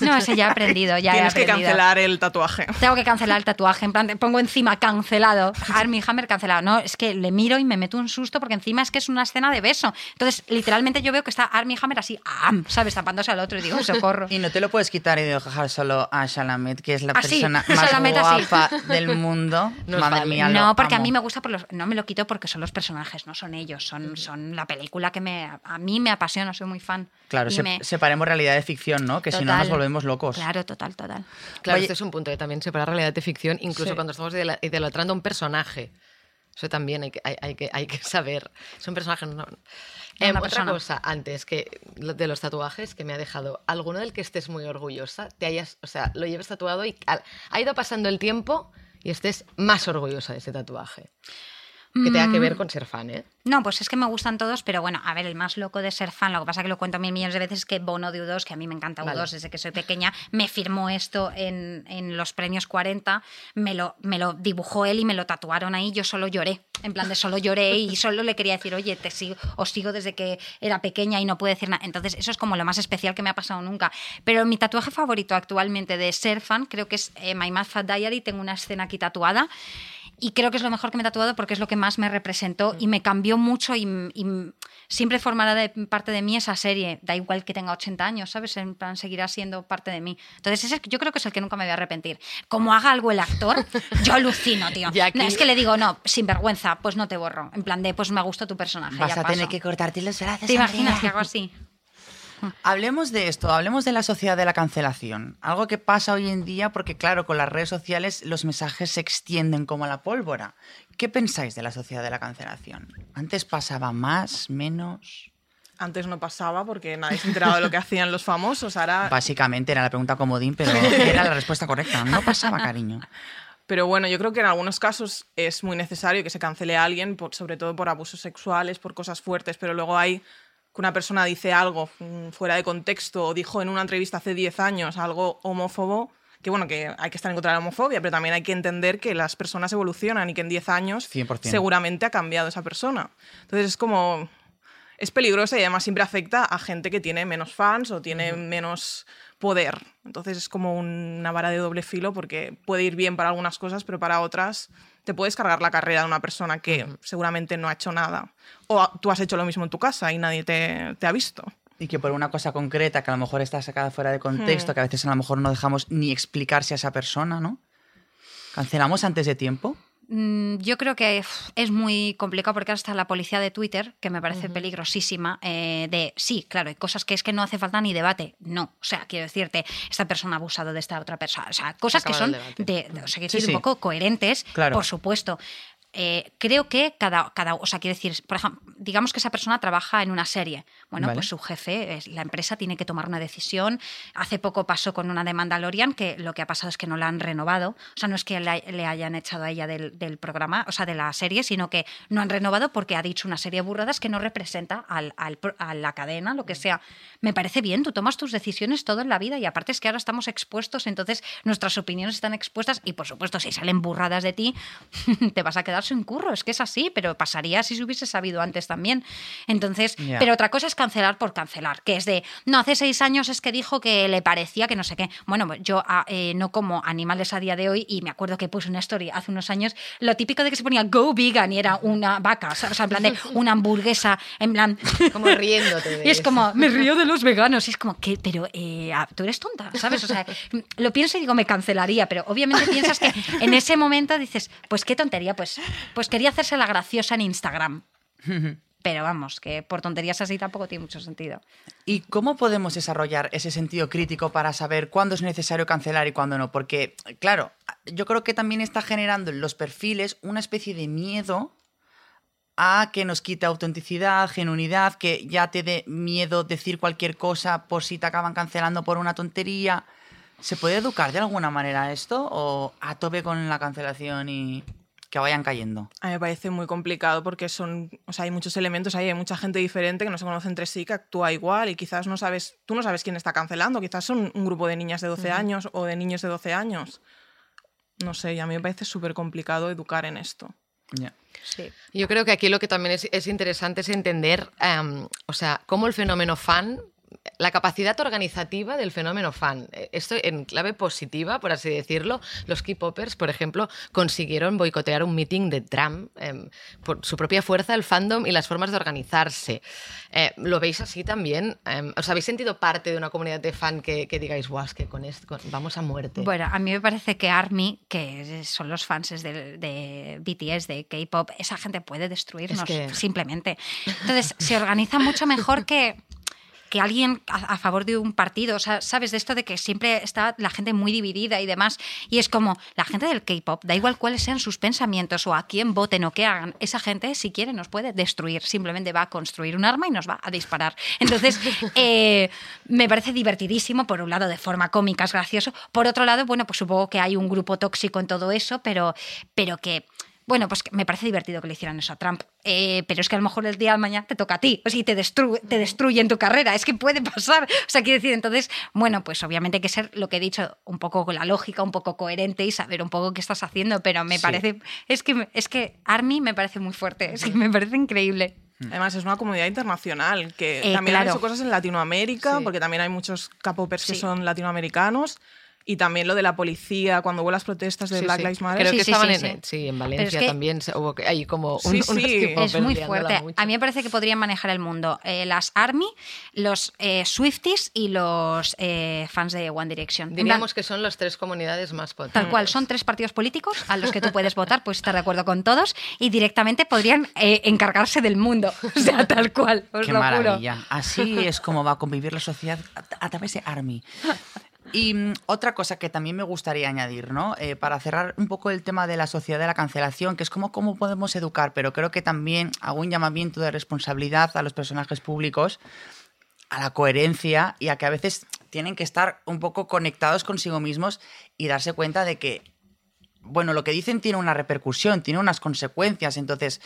No, ese ya he aprendido, ya Tienes he que aprendido. cancelar el tatuaje. Tengo que cancelar el tatuaje, en plan, te pongo encima cancelado, Armie Hammer cancelado. No, es que le miro y me meto un susto porque encima es que es una escena de beso. Entonces, literalmente yo veo que está Armie Hammer así, ¡am! ¿sabes? Tapándose al otro y digo, socorro. Y no te lo puedes quitar y dejar solo a Shalamet, que es la Así, persona más Chalamet así. guapa del mundo. Nos Madre mía, lo No, porque a amo. mí me gusta por los. No me lo quito porque son los personajes, no son ellos, son, son la película que me, a mí me apasiona, soy muy fan. Claro, Y se- me- separemos realidad de ficción, ¿no? Que si no nos volvemos locos. Claro, total, total. Claro, Oye- este es un punto de también separar realidad de ficción, incluso Sí. cuando estamos idolatrando a un personaje. Eso también hay que, hay, hay que, hay que saber. Son personajes. No. Em, otra persona. cosa, antes que de los tatuajes, que me ha dejado alguno del que estés muy orgullosa, te hayas, o sea, lo lleves tatuado y al- ha ido pasando el tiempo y estés más orgullosa de ese tatuaje. Que tenga que ver con ser fan, ¿eh? No, pues es que me gustan todos, pero bueno, a ver, el más loco de ser fan, lo que pasa que lo cuento mil millones de veces, es que Bono de U2, que a mí me encanta U2 Vale. desde que soy pequeña, me firmó esto en, en los premios 40, me lo, me lo dibujó él y me lo tatuaron ahí, yo solo lloré, en plan de solo lloré y solo le quería decir, oye, te sigo, os sigo desde que era pequeña y no pude decir nada. Entonces, eso es como lo más especial que me ha pasado nunca. Pero mi tatuaje favorito actualmente de ser fan, creo que es eh, My Mad Fat Diary, tengo una escena aquí tatuada. Y creo que es lo mejor que me he tatuado porque es lo que más me representó y me cambió mucho y, y siempre formará de parte de mí esa serie. Da igual que tenga 80 años, ¿sabes? En plan, seguirá siendo parte de mí. Entonces, ese yo creo que es el que nunca me voy a arrepentir. Como haga algo el actor, yo alucino, tío. Aquí- No, es que le digo, no, sin vergüenza, pues no te borro. En plan de, pues me gustó tu personaje. Vas ya a tener paso. que cortarte los brazos. ¿Te imaginas Andrea. que hago así? Hablemos de esto, hablemos de la sociedad de la cancelación. Algo que pasa hoy en día porque, claro, con las redes sociales los mensajes se extienden como la pólvora. ¿Qué pensáis de la sociedad de la cancelación? ¿Antes pasaba más, menos? Antes no pasaba porque nadie se enteraba de lo que hacían los famosos. Ahora Básicamente era la pregunta comodín, pero era la respuesta correcta. No pasaba, cariño. Pero bueno, yo creo que en algunos casos es muy necesario que se cancele a alguien, por- sobre todo por abusos sexuales, por cosas fuertes, pero luego hay que una persona dice algo mm, fuera de contexto o dijo en una entrevista hace 10 años algo homófobo, que bueno, que hay que estar en contra de la homofobia, pero también hay que entender que las personas evolucionan y que en 10 años 100%. seguramente ha cambiado esa persona. Entonces es como... Es peligrosa y además siempre afecta a gente que tiene menos fans o tiene menos poder. Entonces es como una vara de doble filo porque puede ir bien para algunas cosas, pero para otras te puedes cargar la carrera de una persona que seguramente no ha hecho nada. O tú has hecho lo mismo en tu casa y nadie te, te ha visto. Y que por una cosa concreta que a lo mejor está sacada fuera de contexto, que a veces a lo mejor no dejamos ni explicarse a esa persona, ¿no? ¿Cancelamos antes de tiempo? Mm, Yo creo que es muy complicado porque está la policía de Twitter, que me parece peligrosísima, eh, de sí, claro, hay cosas que es que no hace falta ni debate. No, o sea, quiero decirte, esta persona ha abusado de esta otra persona. O sea, cosas que son de, de- o sea, quiero Sí, un poco coherentes, Claro. por supuesto. Eh, creo que cada, cada, o sea, quiero decir, por ejemplo, digamos que esa persona trabaja en una serie. Bueno, Vale. pues su jefe, la empresa tiene que tomar una decisión. Hace poco pasó con una de Mandalorian que lo que ha pasado es que no la han renovado. O sea, no es que le, hayan echado a ella del, del programa, o sea, de la serie, sino que no han renovado porque ha dicho una serie de burradas que no representa al, al a la cadena, lo que sea. Me parece bien, tú tomas tus decisiones todo en la vida y aparte es que ahora estamos expuestos, entonces nuestras opiniones están expuestas y por supuesto si salen burradas de ti, te vas a quedar quedarse un curro, es que es así, pero pasaría si se hubiese sabido antes también. Entonces, pero otra cosa es cancelar por cancelar, que es de, no, hace seis años es que dijo que le parecía que no sé qué. Bueno, pues yo ah, eh, no como animales a día de hoy y me acuerdo que puse una story hace unos años, lo típico de que se ponía go vegan y era una vaca, o sea, en plan de una hamburguesa, en plan... Como riéndote de Y es eso. como, me río de los veganos. Y es como, ¿qué? Pero eh, ah, tú eres tonta, ¿sabes? O sea, lo pienso y digo, me cancelaría, pero obviamente piensas que en ese momento dices, pues qué tontería, pues, pues quería hacerse la graciosa en Instagram. Pero vamos, que por tonterías así tampoco tiene mucho sentido. ¿Y cómo podemos desarrollar ese sentido crítico para saber cuándo es necesario cancelar y cuándo no? Porque, claro, yo creo que también está generando en los perfiles una especie de miedo a que nos quite autenticidad, genuinidad, que ya te dé miedo decir cualquier cosa por si te acaban cancelando por una tontería. ¿Se puede educar de alguna manera esto o a tope con la cancelación y que vayan cayendo? A mí me parece muy complicado porque son, o sea, hay muchos elementos ahí, hay mucha gente diferente que no se conoce entre sí, que actúa igual y quizás no sabes, tú no sabes quién está cancelando, quizás son un grupo de niñas de 12 años o de niños de 12 años. No sé, y a mí me parece súper complicado educar en esto. Ya. Sí. Yo creo que aquí lo que también es, es interesante es entender, em, o sea, cómo el fenómeno fan, la capacidad organizativa del fenómeno fan. Eh, Esto en clave positiva, por así decirlo. Los K-popers, por ejemplo, consiguieron boicotear un meeting de Trump em, por su propia fuerza, el fandom y las formas de organizarse. Eh, ¿Lo veis así también? Em, ¿Os habéis sentido parte de una comunidad de fan que, que digáis, guau, es que con esto con- vamos a muerte? Bueno, a mí me parece que ARMY, que son los fans de, de BTS, de K-pop, esa gente puede destruirnos Es que- simplemente. Entonces, se organiza mucho mejor que que alguien a, a favor de un partido, o sea, sabes de esto de que siempre está la gente muy dividida y demás, y es como la gente del K-pop, da igual cuáles sean sus pensamientos o a quién voten o qué hagan, esa gente si quiere nos puede destruir, simplemente va a construir un arma y nos va a disparar. Entonces, eh, me parece divertidísimo, por un lado de forma cómica, es gracioso, por otro lado, bueno, pues supongo que hay un grupo tóxico en todo eso, pero, pero que... Bueno, pues que me parece divertido que le hicieran eso a Trump, Eh, pero es que a lo mejor el día de mañana te toca a ti, o sea, y te, destru te destruyen tu carrera, es que puede pasar. O sea, quiero decir, entonces, bueno, pues obviamente hay que ser lo que he dicho, un poco con la lógica, un poco coherente y saber un poco qué estás haciendo, pero me Sí. parece, es que, es que Army me parece muy fuerte, es que me parece increíble. Además, es una comunidad internacional que Eh, también han claro. hecho cosas en Latinoamérica, Sí. porque también hay muchos capopers que Sí. son latinoamericanos. Y también lo de la policía, cuando hubo las protestas de Sí, Black sí. Lives Matter. Creo Sí, que sí, estaban sí, en, sí. sí, en es Valencia que- también hubo que- hay como un, Es muy fuerte. mucho. A mí me parece que podrían manejar el mundo. Eh, las Army, los eh, Swifties y los eh, fans de One Direction. Diríamos que son las tres comunidades más potentes. Tal cual, son tres partidos políticos a los que tú puedes votar, puedes estar de acuerdo con todos y directamente podrían eh, encargarse del mundo. O sea, tal cual, os Qué lo juro. maravilla. Así es como va a convivir la sociedad a través de Army. Y mm, otra cosa que también me gustaría añadir, ¿no? Eh, para cerrar un poco el tema de la sociedad de la cancelación, que es como cómo podemos educar, pero creo que también hago un llamamiento de responsabilidad a los personajes públicos, a la coherencia y a que a veces tienen que estar un poco conectados consigo mismos y darse cuenta de que, bueno, lo que dicen tiene una repercusión, tiene unas consecuencias, entonces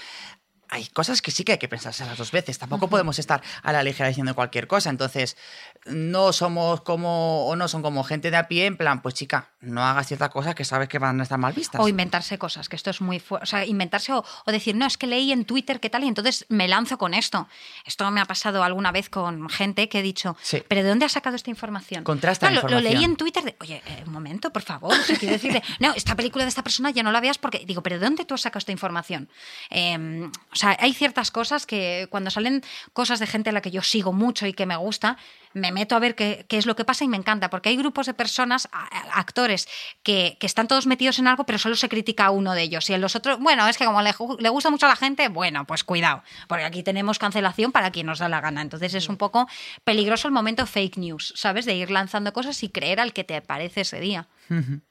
hay cosas que sí que hay que pensarse las dos veces. Tampoco podemos estar a la ligera diciendo cualquier cosa. Entonces, no somos como, o no son como gente de a pie, en plan, pues chica, no hagas ciertas cosas que sabes que van a estar mal vistas. O inventarse cosas, que esto es muy fuerte. O sea, inventarse o, o decir, no, es que leí en Twitter qué tal y entonces me lanzo con esto. Esto me ha pasado alguna vez con gente que he dicho, Sí. ¿pero de dónde has sacado esta información? Contrasta la Claro, lo, lo leí información. en Twitter de, oye, eh, un momento, por favor. O sea, quiero decirle, no, esta película de esta persona ya no la veas porque, digo, ¿pero de dónde tú has sacado esta información? Eh, o sea, hay ciertas cosas que cuando salen cosas de gente a la que yo sigo mucho y que me gusta, me meto a ver qué, qué es lo que pasa y me encanta, porque hay grupos de personas, actores, que, que están todos metidos en algo, pero solo se critica a uno de ellos. Y en los otros, bueno, es que como le, le gusta mucho a la gente, bueno, pues cuidado, porque aquí tenemos cancelación para quien nos da la gana. Entonces es un poco peligroso el momento fake news, ¿sabes? De ir lanzando cosas y creer al que te parece ese día.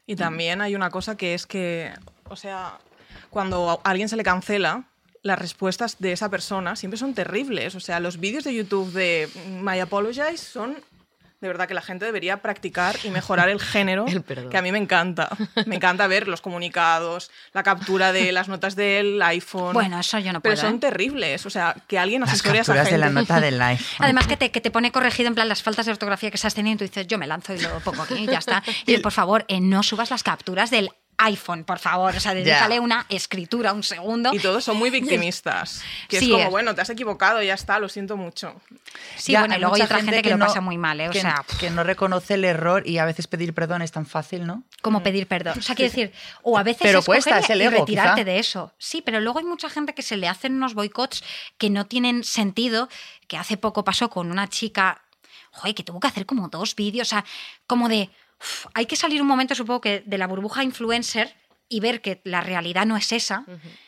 Y también hay una cosa que es que, o sea, cuando a alguien se le cancela, las respuestas de esa persona siempre son terribles. O sea, los vídeos de YouTube de My Apologize son de verdad que la gente debería practicar y mejorar el género, El que a mí me encanta. Me encanta ver los comunicados, la captura de las notas del iPhone. Bueno, eso yo no Pero puedo. son ¿eh? terribles. O sea, que alguien Las asesore a esa capturas gente. de la nota del live. Además que te, que te pone corregido en plan las faltas de ortografía que estás teniendo y tú dices, yo me lanzo y lo pongo aquí y ya está. Y por favor, eh, no subas las capturas del iPhone, por favor. O sea, dedícale una escritura, un segundo. Y todos son muy victimistas. Que Sí, es como, es. bueno, te has equivocado, ya está, lo siento mucho. Sí, Ya, bueno, y luego hay otra gente, que, lo no- pasa muy mal, ¿eh? O que- sea, que no reconoce el error y a veces pedir perdón es tan fácil, ¿no? como pedir perdón. O sea, quiero decir, o a veces Pero es cuesta, coger es el y retirarte quizá. de eso. Sí, pero luego hay mucha gente que se le hacen unos boicots que no tienen sentido, que hace poco pasó con una chica, joder, que tuvo que hacer como dos vídeos, o sea, como de, hay que salir un momento, supongo que, de la burbuja influencer y ver que la realidad no es esa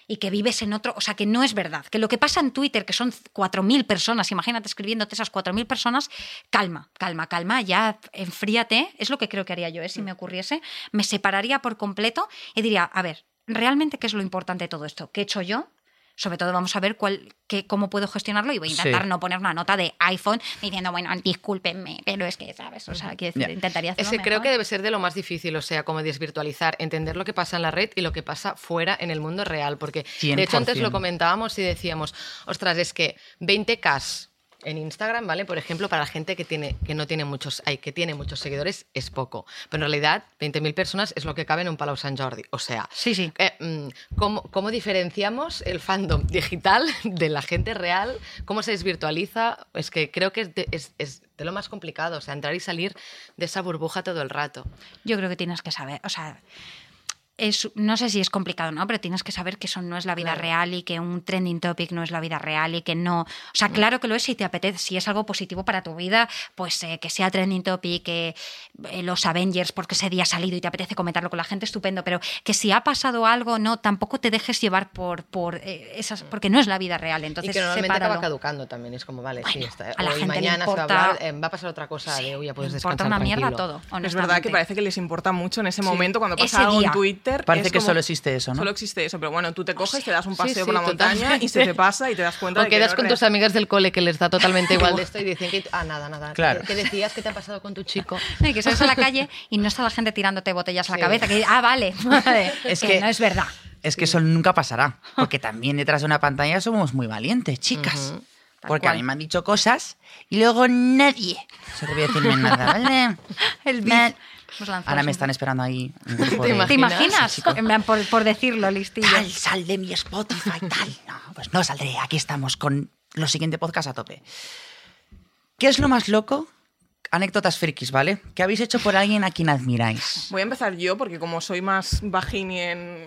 y que vives en otro, o sea, que no es verdad, que lo que pasa en Twitter, que son 4.000 personas, imagínate escribiéndote esas 4.000 personas, calma, calma, calma, ya enfríate, es lo que creo que haría yo, ¿eh? si me ocurriese, me separaría por completo y diría, a ver, ¿realmente qué es lo importante de todo esto? ¿Qué he hecho yo? Sobre todo vamos a ver cuál, qué, cómo puedo gestionarlo y voy a intentar Sí. no poner una nota de iPhone diciendo, bueno, discúlpenme, pero es que, ¿sabes? O sea, quiero decir, intentaría hacerlo Ese creo que debe ser de lo más difícil, o sea, como desvirtualizar, entender lo que pasa en la red y lo que pasa fuera en el mundo real. Porque, de hecho, antes 100%. lo comentábamos y decíamos, ostras, es que 20K en Instagram, ¿vale? Por ejemplo, para la gente que, tiene, que no tiene muchos, ay, que tiene muchos seguidores es poco. Pero en realidad, 20.000 personas es lo que cabe en un Palau Sant Jordi. O sea, Sí, sí. eh, mm, ¿cómo, cómo diferenciamos el fandom digital de la gente real? ¿Cómo se desvirtualiza? Es que creo que es de, es- es de lo más complicado, o sea, entrar y salir de esa burbuja todo el rato. Yo creo que tienes que saber, o sea, es, no sé si es complicado, ¿no? Pero tienes que saber que eso no es la vida Claro. real y que un trending topic no es la vida real y que no... O sea, claro que lo es si te apetece, si es algo positivo para tu vida, pues eh, que sea trending topic, que eh, los Avengers porque ese día ha salido y te apetece comentarlo con la gente, estupendo, pero que si ha pasado algo, no, tampoco te dejes llevar por, por eh, esas... Porque no es la vida real, entonces y que normalmente sepáralo. acaba caducando también. Es como, vale, sí, está. a la Hoy gente le mañana se va a importa- hablar, eh, va a pasar otra cosa, Sí, de hoy ya puedes le importa descansar una mierda todo, Es verdad que parece que les importa mucho en ese momento cuando pasa Ese algo día. en Twitter. Parece es que como- solo existe eso, ¿no? Solo existe eso, pero bueno, tú te coges, te das un Sí, paseo sí, por la montaña y se te pasa y te das cuenta O de que quedas no con tus amigas del cole que les da totalmente igual de esto y dicen que. Ah, nada, nada. Claro. ¿Qué, qué decías? ¿Qué te ha pasado con tu chico? Y que sales a la calle y no está la gente tirándote botellas a la Sí. cabeza. Que, ah, vale, vale. Es que, que- no es verdad. Es que eso nunca pasará, porque también detrás de una pantalla somos muy valientes, chicas. Ujú. Porque a mí me han dicho cosas y luego nadie se atreve a decirme nada, ¿vale? El beef. Ahora me están esperando ahí. un grupo ¿Te de- ¿Te imaginas? imaginas? En plan, por, por decirlo, listillo. Tal, sal de mi Spotify, tal. No, pues no saldré. Aquí estamos con los siguientes podcasts a tope. ¿Qué es lo más loco? Anécdotas frikis, ¿vale? ¿Qué habéis hecho por alguien a quien admiráis? Voy a empezar yo, porque como soy más bajini en,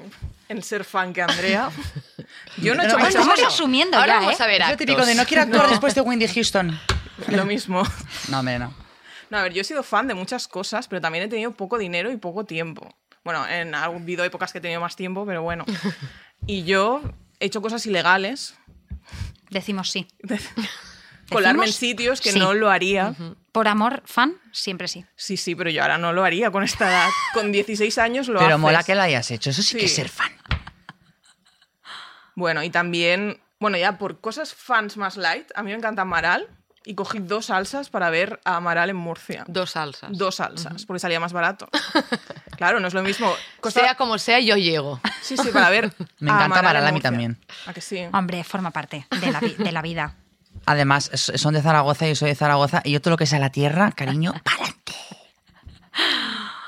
en ser fan que Andrea, yo no he hecho No, mucho Estamos asumiendo Ahora ya, vamos ¿eh? a ver Es lo típico de no quiero actuar No. después de Wendy Houston. lo mismo. No, hombre, no. No, a ver, yo he sido fan de muchas cosas, pero también he tenido poco dinero y poco tiempo. Bueno, en ha habido épocas que he tenido más tiempo, pero bueno. Y yo he hecho cosas ilegales, Decimos sí. colarme en sitios que Sí. no lo haría. Por amor, fan, siempre sí. Sí, sí, pero yo ahora no lo haría con esta edad. Con 16 años lo Pero haces. mola que la hayas hecho. Eso sí, que es Sí. ser fan. Bueno, y también, bueno, ya por cosas fans más light, a mí me encanta Amaral y cogí dos salsas para ver a Amaral en Murcia. Dos salsas. Dos salsas, porque salía más barato. claro, no es lo mismo. Costa- Sea como sea, yo llego. Sí, sí, para ver. Me encanta Amaral a mí también. ¿A que sí? Hombre, forma parte de la, vi- de la vida. Además, son de Zaragoza y yo soy de Zaragoza y yo todo lo que sea la tierra, cariño, pa'lante.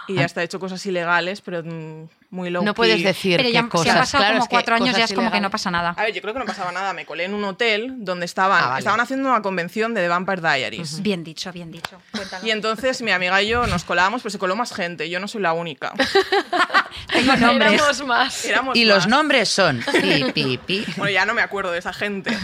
Y ya está, he hecho cosas ilegales, pero mm, muy low No puedes decir Pero ya qué cosas. si han pasado Claro, como es que cuatro años, ya es como que no pasa nada. A ver, yo creo que no pasaba nada. Me colé en un hotel donde estaban, Ah, vale. estaban haciendo una convención de The Vampire Diaries. Bien dicho, bien dicho. Cuéntalo. Y entonces mi amiga y yo nos colábamos, pero se coló más gente. Yo no soy la única. Tengo nombres. Éramos más. Éramos Y los nombres son pi, pi, pi. Bueno, ya no me acuerdo de esa gente.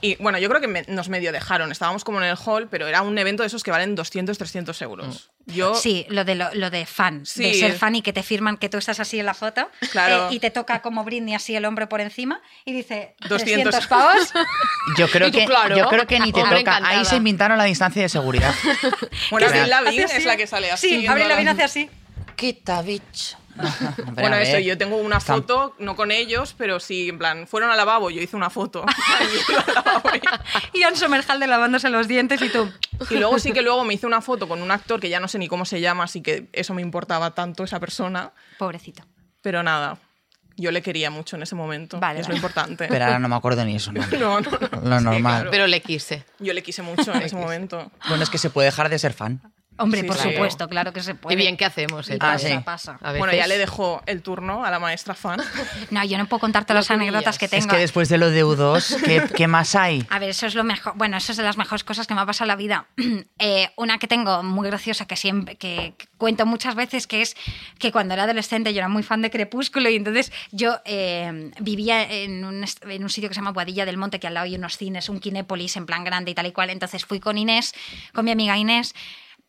Y bueno, yo creo que me- nos medio dejaron. Estábamos como en el hall, pero era un evento de esos que valen 200, 300 euros. Yo, Sí, lo de, lo, lo de fan, de ser fan y que te firman que tú estás así en la foto Claro. eh, y te toca como Britney así el hombro por encima y dice 200. 200 pavos. Yo creo, que, claro. yo creo que ni te Hombre, toca. Ahí se inventaron la distancia de seguridad. bueno, Avril Lavigne es la que sale así. Sí, todas Lavigne hace así. Quita, bitch. Bueno, eso, yo tengo una foto, no con ellos, pero sí, en plan, fueron al lavabo, yo hice una foto. Y John Somerhalder lavándose los dientes y tú. Y luego sí que luego me hice una foto con un actor que ya no sé ni cómo se llama, así que eso me importaba tanto esa persona. Pobrecito. Pero nada, yo le quería mucho en ese momento. Vale, es vale. lo importante. Pero ahora no me acuerdo ni eso. ¿no? No, no, no. Lo Sí, normal. claro. Pero le quise. Yo le quise mucho en ese momento. Bueno, es que se puede dejar de ser fan. Hombre, Sí, por sí. supuesto, claro que se puede. Y bien, ¿qué hacemos? Y eh? Ah, pasa, sí. pasa. A Bueno, ya veces- le dejo el turno a la maestra fan. No, yo no puedo contarte las anécdotas que tengo. Es que después de lo de U2, ¿qué, qué más hay? A ver, eso es lo mejor. Bueno, eso es de las mejores cosas que me ha pasado en la vida. Eh, una que tengo muy graciosa que siempre que, que cuento muchas veces que es que cuando era adolescente yo era muy fan de Crepúsculo y entonces yo eh, vivía en un, en un sitio que se llama Boadilla del Monte que al lado hay unos cines, un Kinépolis en plan grande y tal y cual. Entonces fui con Inés, con mi amiga Inés.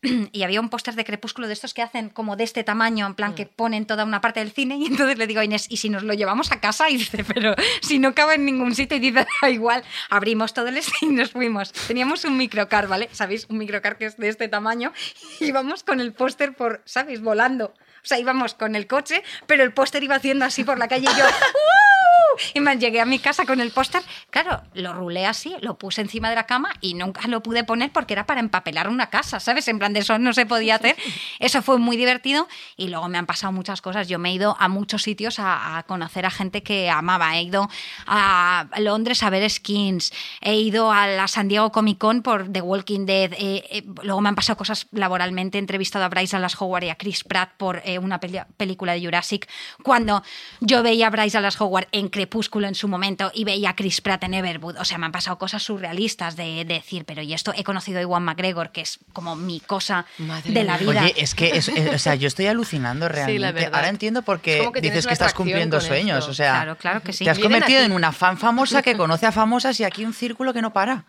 Y había un póster de Crepúsculo de estos que hacen como de este tamaño, en plan que ponen toda una parte del cine. Y entonces le digo a Inés, ¿y si nos lo llevamos a casa? Y dice, pero si no cabe en ningún sitio. Y dice, da igual. Abrimos todo el cine y nos fuimos. Teníamos un microcar, ¿vale? ¿Sabéis? Un microcar que es de este tamaño. Y íbamos con el póster por, ¿sabéis? Volando. O sea, íbamos con el coche, pero el póster iba haciendo así por la calle y yo... ¡uh! Y me llegué a mi casa con el póster. Claro, lo rulé así, lo puse encima de la cama y nunca lo pude poner porque era para empapelar una casa, ¿sabes? En plan de eso no se podía hacer. Eso fue muy divertido y luego me han pasado muchas cosas. Yo me he ido a muchos sitios a, a conocer a gente que amaba. He ido a Londres a ver skins. He ido a la San Diego Comic Con por The Walking Dead. Eh, eh, luego me han pasado cosas laboralmente. He entrevistado a Bryce Dallas Howard y a Chris Pratt por eh, una película de Jurassic. Cuando yo veía a Bryce Dallas Howard en Crepúsculo en su momento y veía a Chris Pratt en Everwood. O sea, me han pasado cosas surrealistas de, de decir, pero y esto he conocido a Iwan McGregor, que es como mi cosa Madre de la mía. vida. Oye, es que, es- es- o sea, yo estoy alucinando realmente. verdad. Ahora entiendo por qué que dices que estás cumpliendo sueños. esto. O sea, Claro, claro que sí. te has convertido aquí. en una fan famosa que conoce a famosas y aquí un círculo que no para.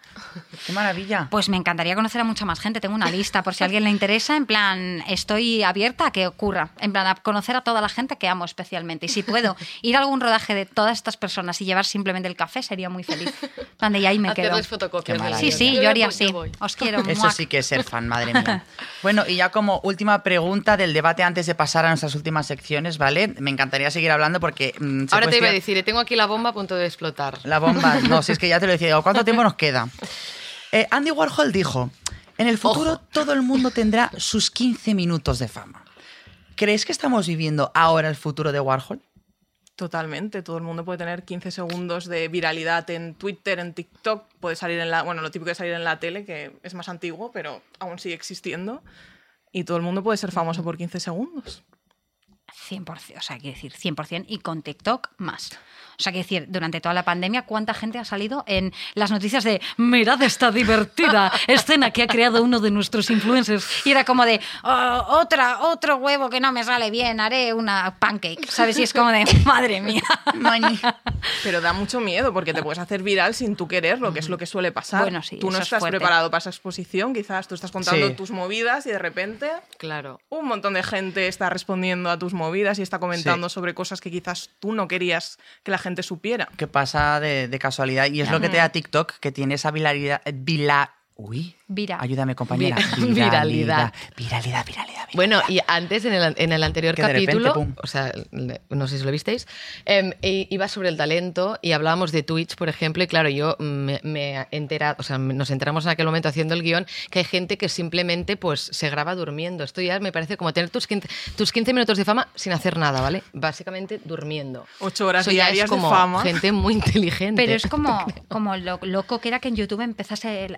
¡Qué maravilla! Pues me encantaría conocer a mucha más gente. Tengo una lista por si a alguien le interesa. En plan, estoy abierta a que ocurra. En plan, a conocer a toda la gente que amo especialmente. Y si puedo ir a algún rodaje de todas estas personas y llevar simplemente el café, sería muy feliz. En plan de, y ahí me quedo. Fotocopias Sí, sí, Yo yo haría así. Os quiero. Eso muac. sí que es ser fan, madre mía. Bueno, y ya como última pregunta del debate antes de pasar a nuestras últimas secciones, ¿vale? Me encantaría seguir hablando porque... mm, se Ahora te iba a decir, tengo aquí la bomba a punto de explotar. La bomba. No, si es que ya te lo decía. ¿Cuánto tiempo nos queda? Eh, Andy Warhol dijo, en el futuro Ojo. todo el mundo tendrá sus 15 minutos de fama. ¿Crees que estamos viviendo ahora el futuro de Warhol? Totalmente, todo el mundo puede tener 15 segundos de viralidad en Twitter, en TikTok, puede salir en la, bueno, lo típico de salir en la tele, que es más antiguo, pero aún sigue existiendo, y todo el mundo puede ser famoso por 15 segundos. 100%, o sea, quiero decir, 100% y con TikTok más. O sea, quiero decir, durante toda la pandemia, ¿cuánta gente ha salido en las noticias de mirad esta divertida escena que ha creado uno de nuestros influencers? Y era como de, "Oh, otra, otro huevo que no me sale bien, haré una pancake, ¿sabes? Y es como de, madre mía. Pero da mucho miedo porque te puedes hacer viral sin tú quererlo, que es lo que suele pasar. Bueno, sí, tú no es estás fuerte. preparado para esa exposición, quizás tú estás contando Sí. tus movidas y de repente Claro. un montón de gente está respondiendo a tus movidas y está comentando sobre cosas que quizás tú no querías que la gente supiera. Que pasa de, de casualidad. Y es lo que te da TikTok, que tiene esa viralidad... Vila, uy. Vira. Ayúdame, compañera. Vi- viralidad. Viralidad, viralidad. Bueno, y antes en el, en el anterior Que de repente, capítulo, o sea, no sé si lo visteis, em, i- iba sobre el talento y hablábamos de Twitch, por ejemplo, y claro, yo me, me he enterado, o sea, nos enteramos en aquel momento haciendo el guion que hay gente que simplemente pues se graba durmiendo. Esto ya me parece como tener tus 15, tus 15 minutos de fama sin hacer nada, ¿vale? Básicamente durmiendo. Ocho horas Eso ya diarias es como de fama. gente muy inteligente. Pero es como, como lo loco que era que en YouTube empezase el,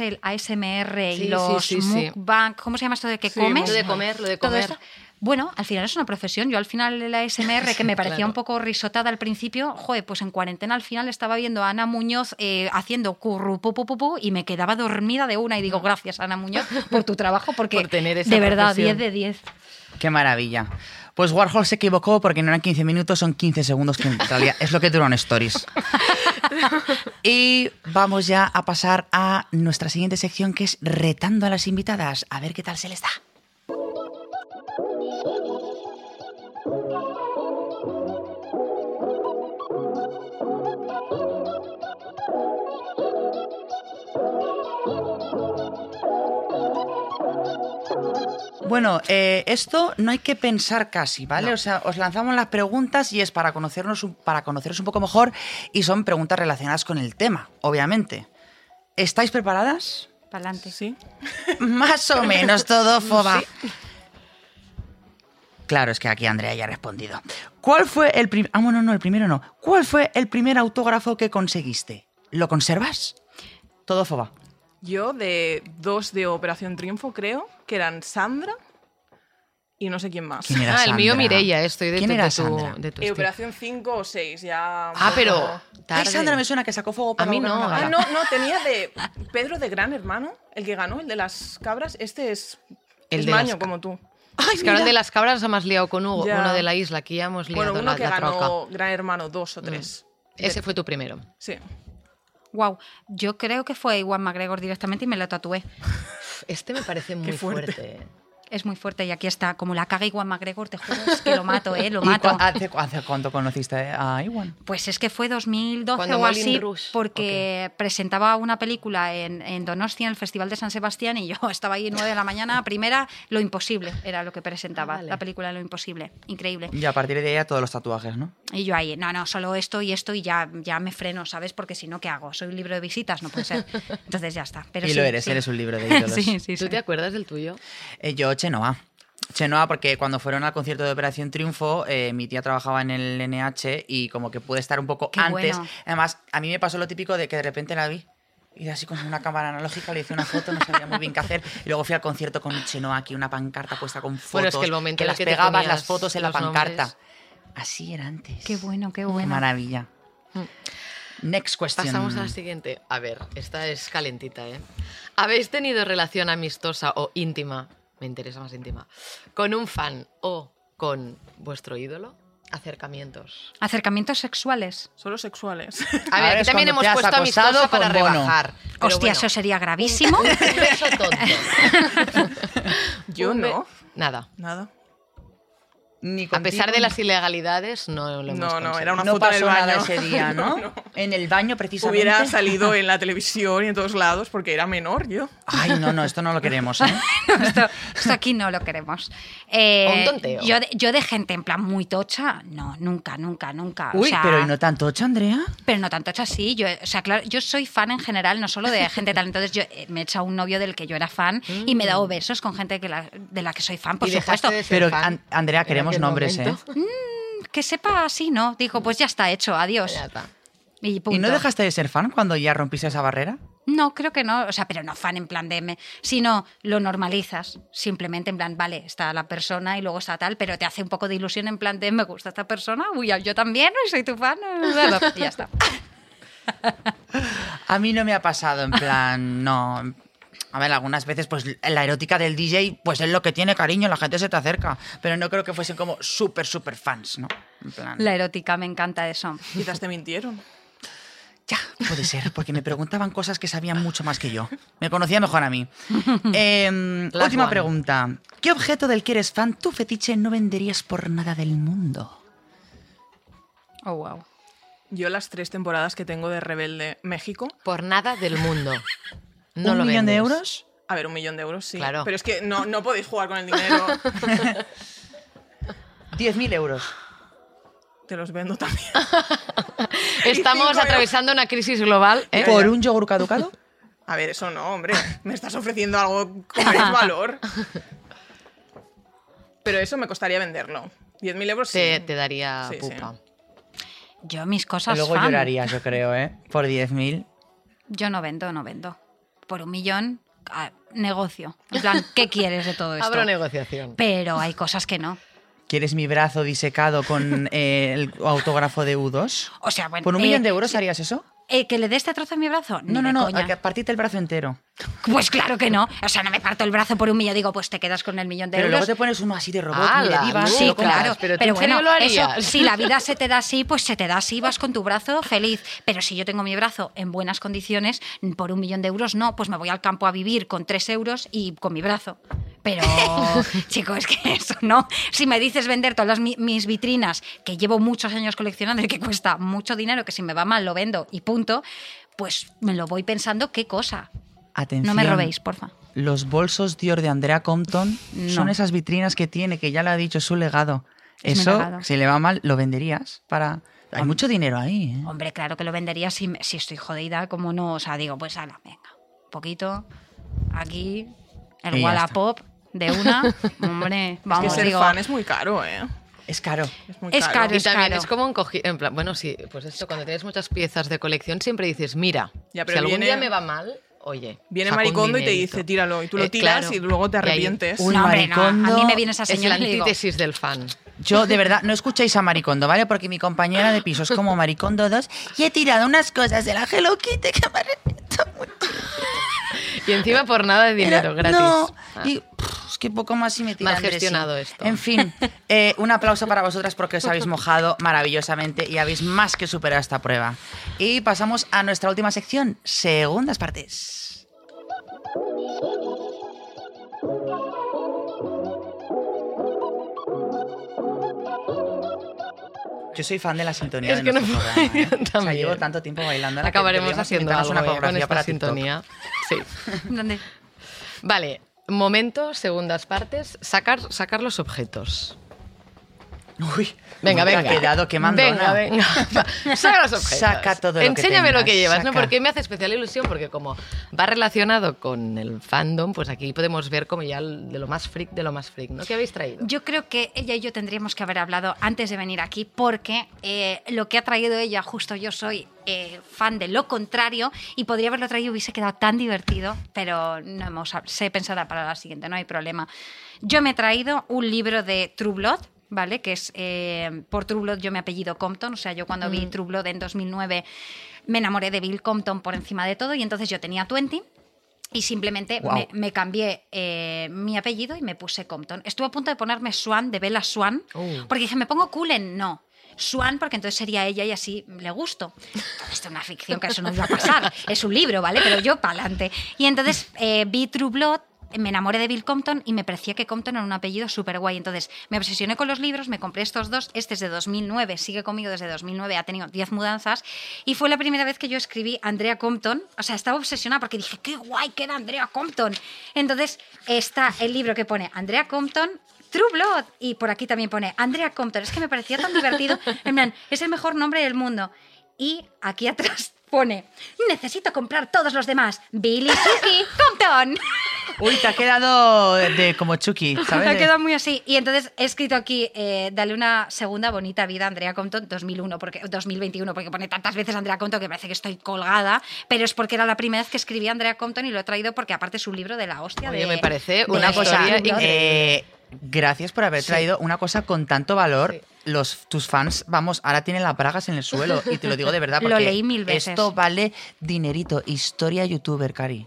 el ASMR Sí, y los sí, sí, mukbang, ¿cómo se llama esto de que Sí, comes? Lo de comer, lo de Todo comer. esto. Bueno, al final es una profesión. Yo al final el ASMR, que me parecía Claro. un poco risotada al principio, joder, pues en cuarentena al final estaba viendo a Ana Muñoz eh, haciendo curru pu, pu, pu, pu, y me quedaba dormida de una y digo, gracias Ana Muñoz por tu trabajo, porque Por tener esa de verdad, profesión. 10 de 10. Qué maravilla. Pues Warhol se equivocó porque no eran 15 minutos, son 15 segundos, que en realidad es lo que duran stories. y vamos ya a pasar a nuestra siguiente sección que es retando a las invitadas. A ver qué tal se les da. Bueno, eh, esto no hay que pensar casi, ¿vale? O sea, os lanzamos las preguntas y es para conocernos, un- para conoceros un poco mejor y son preguntas relacionadas con el tema, obviamente. ¿Estáis preparadas? Pa'lante. Sí. Más o menos todo, Foba. Claro, es que aquí Andrea ya ha respondido. ¿Cuál fue el primer... Ah, bueno, no, el primero no. ¿Cuál fue el primer autógrafo que conseguiste? ¿Lo conservas? Todo Foba. Yo de dos de Operación Triunfo, creo, que eran Sandra y no sé quién más. ¿Quién era Ah, el mío Sandra? Mireia, estoy de ¿Quién tu, era de tu- Sandra? de tu Eh, estilo. Operación 5 o 6, ya... Ah, pero Ay, tarde. Sandra me suena que sacó fuego por A mí en no, una ah, no, no, tenía de Pedro de Gran Hermano, el que ganó, el de las cabras. Este es, El es de las maño ca- como tú. Ay, Es que ahora de las cabras nos hemos liado con Hugo, Ya. uno de la isla, aquí ya hemos liado Bueno, uno la, que la ganó troca. Gran Hermano 2 o Mm. 3. Ese fue tu primero. Sí. Wow, yo creo que fue Iwan McGregor directamente y me lo tatué. Este me parece muy fuerte. fuerte. Es muy fuerte y aquí está, como la caga Iwan McGregor, te juro, es que lo mato, ¿eh? Lo ¿Y mato. cu- hace, hace cuánto conociste a Iwan? Pues es que fue 2012 Cuando o así, porque presentaba una película en, en Donostia, en el Festival de San Sebastián, y yo estaba ahí 9 de la mañana, primera, Lo Imposible, era lo que presentaba, Ah, vale. la película Lo Imposible, increíble. Y a partir de ahí a todos los tatuajes, ¿no? Y yo ahí, no, no, solo esto y esto y ya, ya me freno, ¿sabes? Porque si no, ¿qué hago? ¿Soy un libro de visitas? No puede ser. Entonces ya está. Pero y sí, lo eres, sí. eres un libro de ídolos. sí, sí, ¿Tú sí. te acuerdas del tuyo? Eh, yo, Chenoa. Chenoa, porque cuando fueron al concierto de Operación Triunfo, eh, mi tía trabajaba en el NH y como que pude estar un poco Qué antes. bueno. Además, a mí me pasó lo típico de que de repente la vi y así con una cámara analógica le hice una foto, no sabía muy bien qué hacer. Y luego fui al concierto con Chenoa aquí, una pancarta puesta con fotos. Bueno, es que el momento en el las que te pegabas las fotos en la pancarta. nombres. Así era antes. Qué bueno, qué Qué bueno. maravilla. Next question. Pasamos a la siguiente. A ver, esta es calentita, ¿eh? ¿Habéis tenido relación amistosa o íntima? Me interesa más íntima. ¿Con un fan o con vuestro ídolo? Acercamientos. Acercamientos sexuales. Solo sexuales. A ver, aquí también hemos puesto amistosa para Bono. rebajar. Hostia, bueno, eso sería gravísimo. un beso tonto. Yo no. Nada. Nada. Ni A pesar contigo de las ilegalidades, no lo hemos No, no, era una no foto en el pasó nada baño. ese día, ¿no? En el baño, precisamente. Hubiera salido en la televisión y en todos lados porque era menor yo. Ay, no, no, esto no lo queremos, ¿eh? esto, esto aquí no lo queremos. Eh, O un tonteo. Yo de, yo de gente en plan muy tocha, no, nunca, nunca, nunca. O Uy, sea, pero ¿y no tanto, Andrea? pero no tan tocha así. Yo, o sea, claro, yo soy fan en general, no solo de gente tal. Entonces yo eh, me he echado un novio del que yo era fan y me he dado besos con gente que la- de la que soy fan, por Mm. ¿Y supuesto. de ser Pero, fan An- Andrea, queremos nombres, ¿eh? momento? Que sepa así, ¿no? Digo, pues ya está hecho, adiós. Ya está. Y, punto. ¿Y no dejaste de ser fan cuando ya rompiste esa barrera? No, creo que no, o sea, pero no fan en plan de, me, sino lo normalizas, simplemente en plan, vale, está la persona y luego está tal, pero te hace un poco de ilusión en plan de, me gusta esta persona, uy, yo también, soy tu fan, y ya está. A mí no me ha pasado, en plan, no. A ver, algunas veces, pues la erótica del DJ, pues es lo que tiene cariño, la gente se te acerca. Pero no creo que fuesen como súper, súper fans, ¿no? En plan. La erótica, me encanta eso. Quizás te mintieron. Ya, puede ser, porque me preguntaban cosas que sabían mucho más que yo. Me conocía mejor a mí. Em, última one. pregunta. ¿Qué objeto del que eres fan, tu fetiche, no venderías por nada del mundo? Oh, wow. Yo las tres temporadas que tengo de Rebelde México, Por nada del mundo. No ¿Un lo millón de euros? a ver, un millón de euros, sí. Claro. Pero es que no, no podéis jugar con el dinero. 10.000 euros. Te los vendo también. Estamos atravesando una crisis global. ¿eh? ¿Por un yogur caducado? A ver, eso no, hombre. Me estás ofreciendo algo con más valor. Pero eso me costaría venderlo. 10.000 euros sí. Te, te daría Sí, sí. pupa. Yo mis cosas Luego fan, llorarías, yo creo, ¿eh? Por 10.000. yo no vendo, no vendo. Por un millón, negocio. En plan, ¿qué quieres de todo esto? Abro negociación. Pero hay cosas que no. ¿Quieres mi brazo disecado con eh, el autógrafo de U2? O sea, bueno. ¿Por un eh, millón de euros harías eso? Eh, ¿Que le dé este trozo a mi brazo? Ni No, no, no, coña. a que partite el brazo entero. Pues claro que no. O sea, no me parto el brazo por un millón. Digo, pues te quedas con el millón de Pero luego euros. te pones uno así de robot, ¡Hala, muy de divas, Sí, claro. pero Pero, ¿tú en bueno, lo eso, harías? si la vida se te da así, pues se te da así, vas con tu brazo feliz. Pero si yo tengo mi brazo en buenas condiciones, por un millón de euros no, pues me voy al campo a vivir con tres euros y con mi brazo. Pero, chico, es que eso no. Si me dices vender todas las mis vitrinas, que llevo muchos años coleccionando y que cuesta mucho dinero, que si me va mal lo vendo y punto, pues me lo voy pensando qué cosa. Atención. No me robéis, porfa. Los bolsos Dior de Andrea Compton No. son esas vitrinas que tiene, que ya le ha dicho, su legado. Es Eso, legado. si le va mal, lo venderías para... Hay mucho dinero ahí, ¿eh? Hombre, claro que lo vendería si, si estoy jodida, como no. O sea, digo, pues ala, venga, un poquito, aquí, el Wallapop de una. Hombre, Es vamos, que ser digo. fan es muy caro, ¿eh? Es caro. Es muy Es caro, Y es también caro. es como un cogi- en plan, bueno, sí, pues esto, cuando tienes muchas piezas de colección siempre dices, mira, Ya, si algún viene- día me va mal oye. Viene un Maricondo y te dice, tíralo. Y tú lo Eh, tiras claro. y luego te Y ahí- arrepientes. Uy, no. A maricondo mí me viene esa Es la señora le digo, antítesis del fan. Yo, de verdad, no escuchéis a Maricondo, ¿vale? Porque mi compañera de piso es como Maricondo 2 y he tirado unas cosas de la Hello Kitty que me arrepiento mucho. Y encima por nada de dinero, Era- gratis. No, Ah. y que poco más y Mal sí. gestionado esto. En fin, eh, un aplauso para vosotras porque os habéis mojado maravillosamente y habéis más que superado esta prueba. Y pasamos a nuestra última sección, segundas partes. Yo soy fan de la sintonía Es de que no programa, ¿eh? O sea, llevo tanto tiempo bailando. Acabaremos haciendo algo una con esta para TikTok. sintonía. Sí. ¿dónde? Vale, momento, segundas partes, sacar, sacar los objetos. Uy, Venga, venga. ha quedado que mandona. Venga, venga. Saca los objetos. Saca todo lo que Enséñame lo que llevas, ¿no? saca. Porque me hace especial ilusión, porque como va relacionado con el fandom, pues aquí podemos ver como ya de lo más freak de lo más freak, ¿no? ¿Qué habéis traído? Yo creo que ella y yo tendríamos que haber hablado antes de venir aquí porque eh, lo que ha traído ella, justo yo soy eh, fan de lo contrario y podría haberlo traído y hubiese quedado tan divertido, pero no hemos, sé pensada para la siguiente, no hay problema. Yo me he traído un libro de True Blood, ¿vale? Que es, eh, por True Blood yo me apellido Compton, o sea, yo cuando vi True Blood en 2009 me enamoré de Bill Compton por encima de todo y entonces yo tenía 20 y simplemente me, me cambié eh, mi apellido y me puse Compton. Estuve a punto de ponerme Swan, de Bella Swan, Oh. porque dije, ¿me pongo Cullen? No. Swan, porque entonces sería ella y así le gusto. Esto es una ficción que eso no iba a pasar. Es un libro, ¿vale? Pero yo para adelante. Y entonces eh, vi True Blood, me enamoré de Bill Compton y me parecía que Compton era un apellido súper guay. Entonces me obsesioné con los libros, me compré estos dos. Este es de 2009, sigue conmigo desde 2009, ha tenido 10 mudanzas. Y fue la primera vez que yo escribí Andrea Compton. O sea, estaba obsesionada porque dije, qué guay que era Andrea Compton. Entonces está el libro que pone Andrea Compton. True Blood. Y por aquí también pone Andrea Compton. Es que me parecía tan divertido. En plan, es el mejor nombre del mundo. Y aquí atrás pone, necesito comprar todos los demás. Billy Chucky Compton. Uy, te ha quedado de, de como Chucky, ¿sabes? Me ha De- quedado muy así. Y entonces he escrito aquí, eh, dale una segunda bonita vida a Andrea Compton 2001, porque, 2021, porque pone tantas veces Andrea Compton que parece que estoy colgada, pero es porque era la primera vez que escribí Andrea Compton y lo he traído porque aparte es un libro de la hostia. Oye, de- me parece una cosa, eh, gracias por haber traído una cosa con tanto valor. Los, tus fans, vamos, ahora tienen las bragas en el suelo. Y te lo digo de verdad, Lo porque leí mil veces. esto vale dinerito. Historia youtuber, Cari.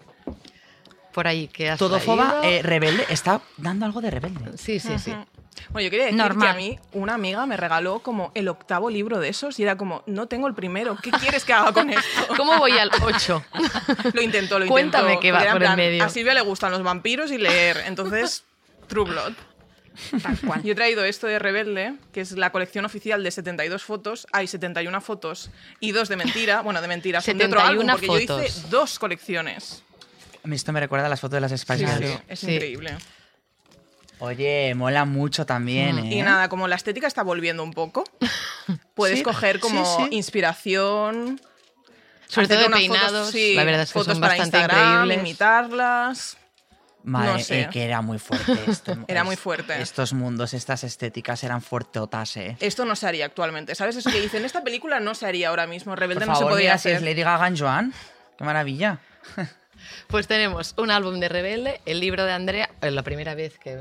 Por ahí, que has Todo foba, traído? eh, rebelde, está dando algo de rebelde. Sí, sí, sí. Bueno, yo quería decir Normal. que a mí una amiga me regaló como el octavo libro de esos y era como, no tengo el primero, ¿qué quieres que haga con esto? ¿Cómo voy al 8? Lo intentó, lo intentó. Cuéntame qué va por el plan, medio. A Silvia le gustan los vampiros y leer, entonces, True Blood. Tal cual. Yo he traído esto de Rebelde, que es la colección oficial de 72 fotos. Hay 71 fotos y dos de mentira. Bueno, de mentira, son de otro 71 álbum, porque yo fotos. hice dos colecciones. A mí Esto me recuerda a las fotos de las Spice Girls. sí, es Sí. increíble. Oye, mola mucho también, ¿eh? Y nada, como la estética está volviendo un poco, puedes Sí, coger como sí, sí. inspiración. Sobre todo de peinados, fotos, sí, la verdad es que fotos son para bastante Instagram, increíbles. imitarlas. Madre, no sé. eh, que era muy fuerte esto. Era muy fuerte. Estos mundos, estas estéticas eran fuertotas, ¿eh? Esto no se haría actualmente. ¿Sabes eso que dicen? Esta película no se haría ahora mismo. Rebelde Por no se favor, podría mira si es hacer. Lady Gaga en Joan. Qué maravilla. Pues tenemos un álbum de Rebelde, el libro de Andrea, eh, la primera vez que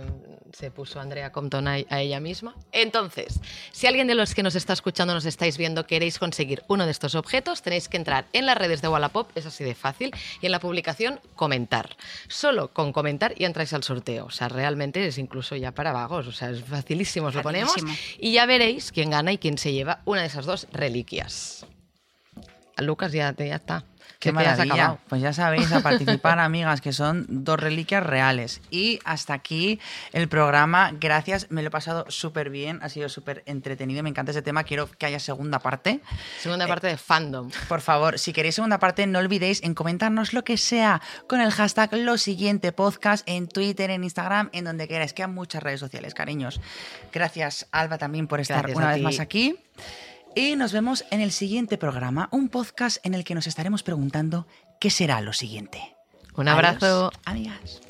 se puso Andrea Compton a, ella misma. Entonces, si alguien de los que nos está escuchando, nos estáis viendo, queréis conseguir uno de estos objetos, tenéis que entrar en las redes de Wallapop, es así de fácil, y en la publicación comentar. Solo con comentar y entráis al sorteo. O sea, realmente es incluso ya para vagos, o sea, es facilísimo, os lo ponemos. Y ya veréis quién gana y quién se lleva una de esas dos reliquias. Lucas, ya, te- ya está. Qué maravilla. Pues ya sabéis, a participar, amigas, que son dos reliquias reales. Y hasta aquí el programa. Gracias, me lo he pasado súper bien, ha sido súper entretenido. Me encanta ese tema. Quiero que haya segunda parte. Segunda parte de fandom. Por favor, si queréis segunda parte, no olvidéis en comentarnos lo que sea con el hashtag lo siguiente podcast en Twitter, en Instagram, en donde queráis. Quedan muchas redes sociales, cariños. Gracias, Alba, también por estar Gracias una vez más aquí. Y nos vemos en el siguiente programa, un podcast en el que nos estaremos preguntando qué será lo siguiente. Un abrazo. Adiós, amigas.